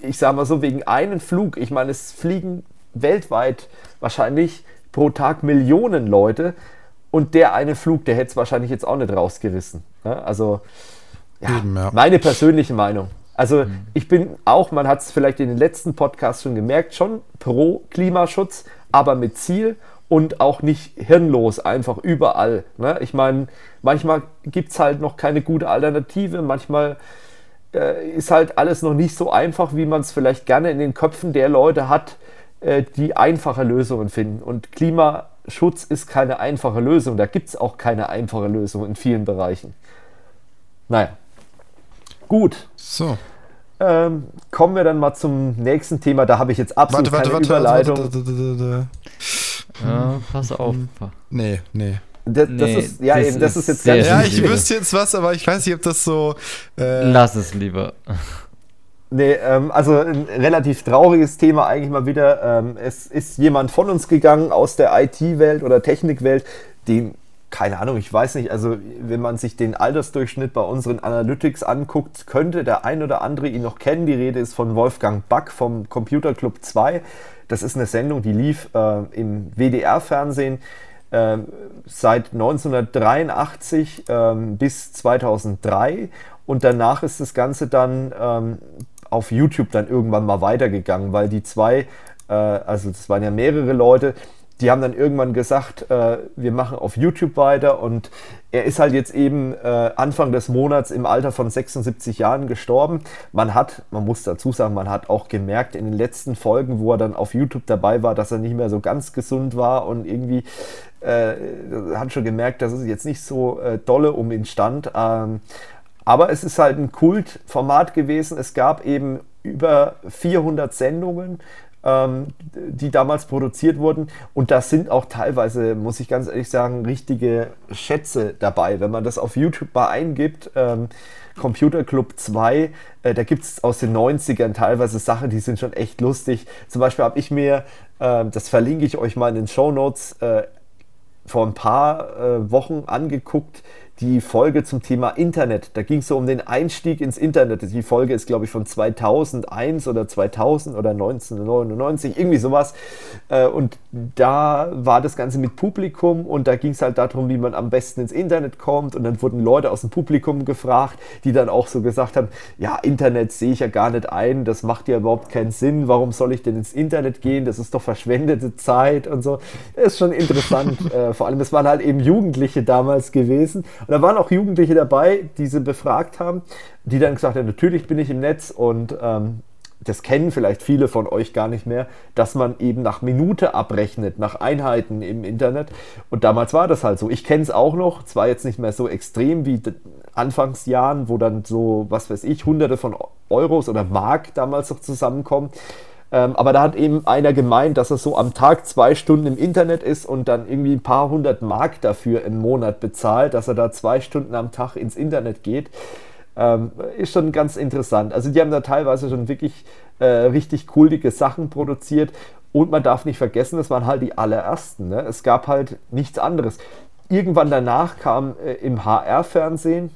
[SPEAKER 1] ich sage mal so, wegen einem Flug, ich meine, es fliegen weltweit wahrscheinlich pro Tag Millionen Leute. Und der eine Flug, der hätte es wahrscheinlich jetzt auch nicht rausgerissen. Also, ja, Eben, ja. meine persönliche Meinung. Also mhm. ich bin auch, man hat es vielleicht in den letzten Podcasts schon gemerkt, schon pro Klimaschutz, aber mit Ziel und auch nicht hirnlos, einfach überall. Ne? Ich meine, manchmal gibt es halt noch keine gute Alternative, manchmal äh, ist halt alles noch nicht so einfach, wie man es vielleicht gerne in den Köpfen der Leute hat, äh, die einfache Lösungen finden. Und Klimaschutz ist keine einfache Lösung, da gibt es auch keine einfache Lösung in vielen Bereichen. Naja. Gut.
[SPEAKER 2] So.
[SPEAKER 1] Ähm, kommen wir dann mal zum nächsten Thema. Da habe ich jetzt absolut warte, keine warte, Überleitung. Warte,
[SPEAKER 3] ja, pass auf.
[SPEAKER 2] Nee, nee.
[SPEAKER 1] Das, das nee, ist, ja, das, eben, das ist, jetzt
[SPEAKER 2] ganz Ja, ich wüsste jetzt was, aber ich weiß nicht, ob das so.
[SPEAKER 3] Äh Lass es lieber.
[SPEAKER 1] Nee, ähm, also ein relativ trauriges Thema eigentlich mal wieder. Ähm, es ist jemand von uns gegangen aus der IT-Welt oder Technikwelt, den keine Ahnung, ich weiß nicht, also wenn man sich den Altersdurchschnitt bei unseren Analytics anguckt, könnte der ein oder andere ihn noch kennen. Die Rede ist von Wolfgang Back vom Computer Club 2. Das ist eine Sendung, die lief äh, im WDR-Fernsehen äh, seit 1983 äh, bis 2003 und danach ist das Ganze dann ähm, auf YouTube dann irgendwann mal weitergegangen, weil die zwei, äh, also das waren ja mehrere Leute, die haben dann irgendwann gesagt, äh, wir machen auf YouTube weiter und er ist halt jetzt eben äh, Anfang des Monats im Alter von 76 Jahren gestorben. Man hat, man muss dazu sagen, man hat auch gemerkt in den letzten Folgen, wo er dann auf YouTube dabei war, dass er nicht mehr so ganz gesund war und irgendwie äh, hat schon gemerkt, dass es jetzt nicht so äh, dolle um ihn stand. Ähm, aber es ist halt ein Kultformat gewesen. Es gab eben über 400 Sendungen ähm, die damals produziert wurden. Und da sind auch teilweise, muss ich ganz ehrlich sagen, richtige Schätze dabei. Wenn man das auf YouTube mal eingibt, ähm, Computer Club 2, äh, da gibt es aus den 90ern teilweise Sachen, die sind schon echt lustig. Zum Beispiel habe ich mir, äh, das verlinke ich euch mal in den Show Notes, äh, vor ein paar äh, Wochen angeguckt, die Folge zum Thema Internet. Da ging es so um den Einstieg ins Internet. Die Folge ist, glaube ich, von 2001 oder 2000 oder 1999, irgendwie sowas. Äh, und da war das Ganze mit Publikum und da ging es halt darum, wie man am besten ins Internet kommt. Und dann wurden Leute aus dem Publikum gefragt, die dann auch so gesagt haben, ja, Internet sehe ich ja gar nicht ein, das macht ja überhaupt keinen Sinn. Warum soll ich denn ins Internet gehen? Das ist doch verschwendete Zeit und so. Das ist schon interessant. (laughs) Äh, vor allem, es waren halt eben Jugendliche damals gewesen. Und da waren auch Jugendliche dabei, die sie befragt haben, die dann gesagt haben, natürlich bin ich im Netz und ähm, das kennen vielleicht viele von euch gar nicht mehr, dass man eben nach Minute abrechnet, nach Einheiten im Internet. Und damals war das halt so. Ich kenne es auch noch, zwar jetzt nicht mehr so extrem wie Anfangsjahren, wo dann so, was weiß ich, hunderte von Euros oder Mark damals noch zusammenkommen. Ähm, aber da hat eben einer gemeint, dass er so am Tag zwei Stunden im Internet ist und dann irgendwie ein paar hundert Mark dafür im Monat bezahlt, dass er da zwei Stunden am Tag ins Internet geht. Ähm, ist schon ganz interessant. Also die haben da teilweise schon wirklich äh, richtig kultige Sachen produziert und man darf nicht vergessen, das waren halt die allerersten. Ne? Es gab halt nichts anderes. Irgendwann danach kam äh, im HR-Fernsehen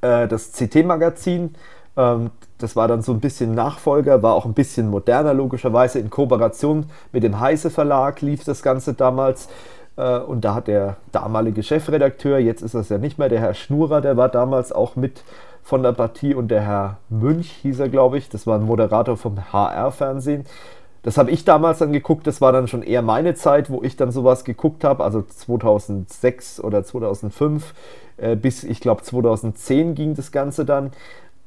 [SPEAKER 1] äh, das CT-Magazin. Ähm, das war dann so ein bisschen Nachfolger, war auch ein bisschen moderner, logischerweise. In Kooperation mit dem Heise Verlag lief das Ganze damals. Äh, und da hat der damalige Chefredakteur, jetzt ist das ja nicht mehr, der Herr Schnurer, der war damals auch mit von der Partie und der Herr Münch hieß er, glaube ich. Das war ein Moderator vom HR-Fernsehen. Das habe ich damals dann geguckt, das war dann schon eher meine Zeit, wo ich dann sowas geguckt habe, also 2006 oder 2005 äh, bis ich glaube 2010 ging das Ganze dann.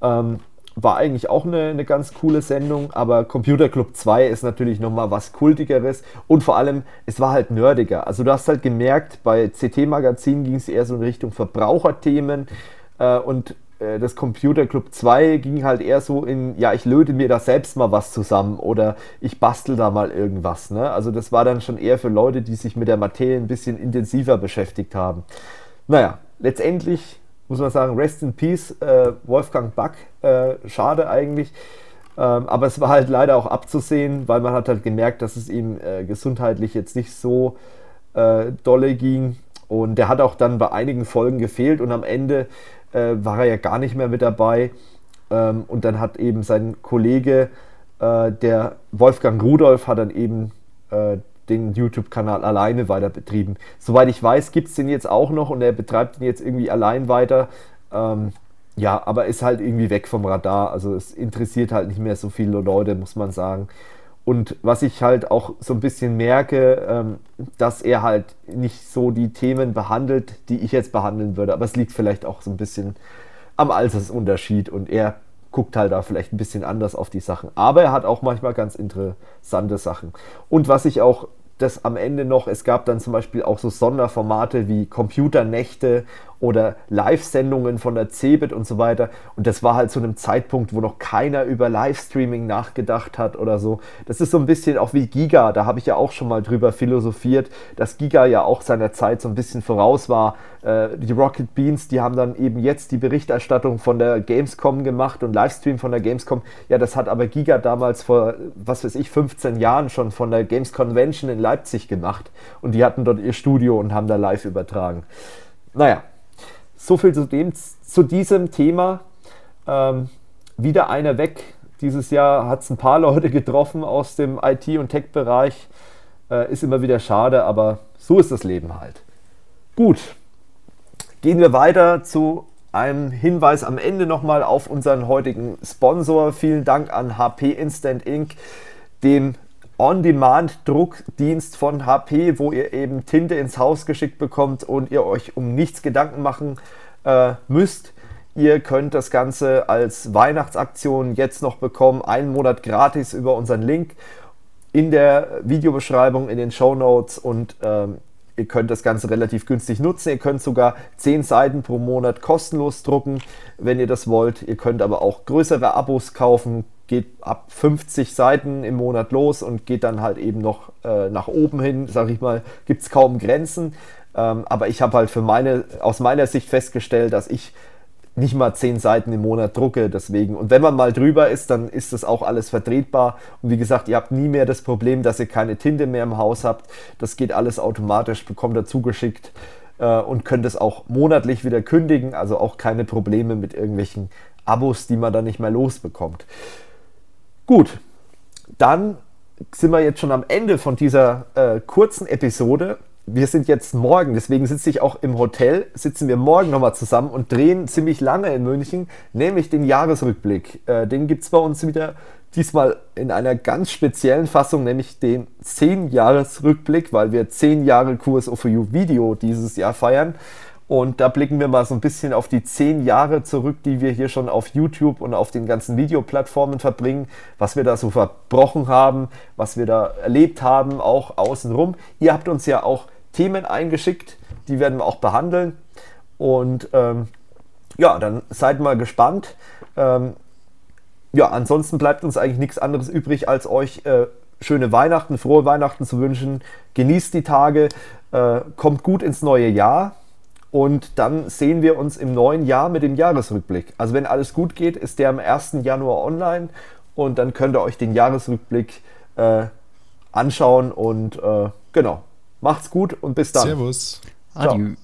[SPEAKER 1] Ähm, war eigentlich auch eine, eine ganz coole Sendung, aber Computer Club 2 ist natürlich nochmal was Kultigeres und vor allem, es war halt nerdiger. Also du hast halt gemerkt, bei CT Magazin ging es eher so in Richtung Verbraucherthemen äh, und äh, das Computer Club 2 ging halt eher so in, ja, ich löte mir da selbst mal was zusammen oder ich bastel da mal irgendwas. Ne? Also das war dann schon eher für Leute, die sich mit der Materie ein bisschen intensiver beschäftigt haben. Naja, letztendlich muss man sagen, Rest in Peace, äh, Wolfgang Back, äh, schade eigentlich. Ähm, aber es war halt leider auch abzusehen, weil man hat halt gemerkt, dass es ihm äh, gesundheitlich jetzt nicht so äh, dolle ging. Und der hat auch dann bei einigen Folgen gefehlt und am Ende äh, war er ja gar nicht mehr mit dabei. Ähm, und dann hat eben sein Kollege, äh, der Wolfgang Rudolf, hat dann eben den YouTube-Kanal alleine weiter betrieben. Soweit ich weiß, gibt es den jetzt auch noch und er betreibt den jetzt irgendwie allein weiter. Ähm, ja, aber ist halt irgendwie weg vom Radar. Also es interessiert halt nicht mehr so viele Leute, muss man sagen. Und was ich halt auch so ein bisschen merke, ähm, dass er halt nicht so die Themen behandelt, die ich jetzt behandeln würde. Aber es liegt vielleicht auch so ein bisschen am Altersunterschied und er guckt halt da vielleicht ein bisschen anders auf die Sachen. Aber er hat auch manchmal ganz interessante Sachen. Und was ich auch das am Ende noch, es gab dann zum Beispiel auch so Sonderformate wie Computernächte oder Live-Sendungen von der CeBIT und so weiter. Und das war halt zu einem Zeitpunkt, wo noch keiner über Livestreaming nachgedacht hat oder so. Das ist so ein bisschen auch wie Giga, da habe ich ja auch schon mal drüber philosophiert, dass Giga ja auch seiner Zeit so ein bisschen voraus war. Äh, die Rocket Beans, die haben dann eben jetzt die Berichterstattung von der Gamescom gemacht und Livestream von der Gamescom. Ja, das hat aber Giga damals vor, was weiß ich, 15 Jahren schon von der Games Convention in Leipzig gemacht. Und die hatten dort ihr Studio und haben da live übertragen. Naja, so viel zu, dem, zu diesem Thema. Ähm, wieder einer weg. Dieses Jahr hat es ein paar (laughs) Leute getroffen aus dem IT- und Tech-Bereich. Äh, ist immer wieder schade, aber so ist das Leben halt. Gut, gehen wir weiter zu einem Hinweis am Ende nochmal auf unseren heutigen Sponsor. Vielen Dank an HP Instant Ink, dem On-Demand-Druckdienst von HP, wo ihr eben Tinte ins Haus geschickt bekommt und ihr euch um nichts Gedanken machen äh, müsst. Ihr könnt das Ganze als Weihnachtsaktion jetzt noch bekommen, einen Monat gratis über unseren Link in der Videobeschreibung, in den Show Notes und ähm, ihr könnt das Ganze relativ günstig nutzen. Ihr könnt sogar 10 Seiten pro Monat kostenlos drucken, wenn ihr das wollt. Ihr könnt aber auch größere Abos kaufen, geht ab 50 Seiten im Monat los und geht dann halt eben noch äh, nach oben hin, sage ich mal, gibt es kaum Grenzen. Ähm, aber ich habe halt für meine, aus meiner Sicht festgestellt, dass ich nicht mal 10 Seiten im Monat drucke, deswegen. Und wenn man mal drüber ist, dann ist das auch alles vertretbar. Und wie gesagt, ihr habt nie mehr das Problem, dass ihr keine Tinte mehr im Haus habt. Das geht alles automatisch, bekommt dazu geschickt äh, und könnt es auch monatlich wieder kündigen. Also auch keine Probleme mit irgendwelchen Abos, die man dann nicht mehr losbekommt. Gut, dann sind wir jetzt schon am Ende von dieser äh, kurzen Episode. Wir sind jetzt morgen, deswegen sitze ich auch im Hotel, sitzen wir morgen nochmal zusammen und drehen ziemlich lange in München, nämlich den Jahresrückblick. Äh, den gibt es bei uns wieder diesmal in einer ganz speziellen Fassung, nämlich den 10-Jahres-Rückblick, weil wir 10 Jahre QSO4U Video dieses Jahr feiern. Und da blicken wir mal so ein bisschen auf die zehn Jahre zurück, die wir hier schon auf YouTube und auf den ganzen Videoplattformen verbringen, was wir da so verbrochen haben, was wir da erlebt haben, auch außenrum. Ihr habt uns ja auch Themen eingeschickt, die werden wir auch behandeln. Und ähm, ja, dann seid mal gespannt. Ähm, ja, ansonsten bleibt uns eigentlich nichts anderes übrig, als euch äh, schöne Weihnachten, frohe Weihnachten zu wünschen. Genießt die Tage, äh, kommt gut ins neue Jahr und dann sehen wir uns im neuen Jahr mit dem Jahresrückblick. Also wenn alles gut geht, ist der am 1. Januar online und dann könnt ihr euch den Jahresrückblick äh, anschauen und äh, genau. Macht's gut und bis dann.
[SPEAKER 2] Servus. Ciao. Adieu.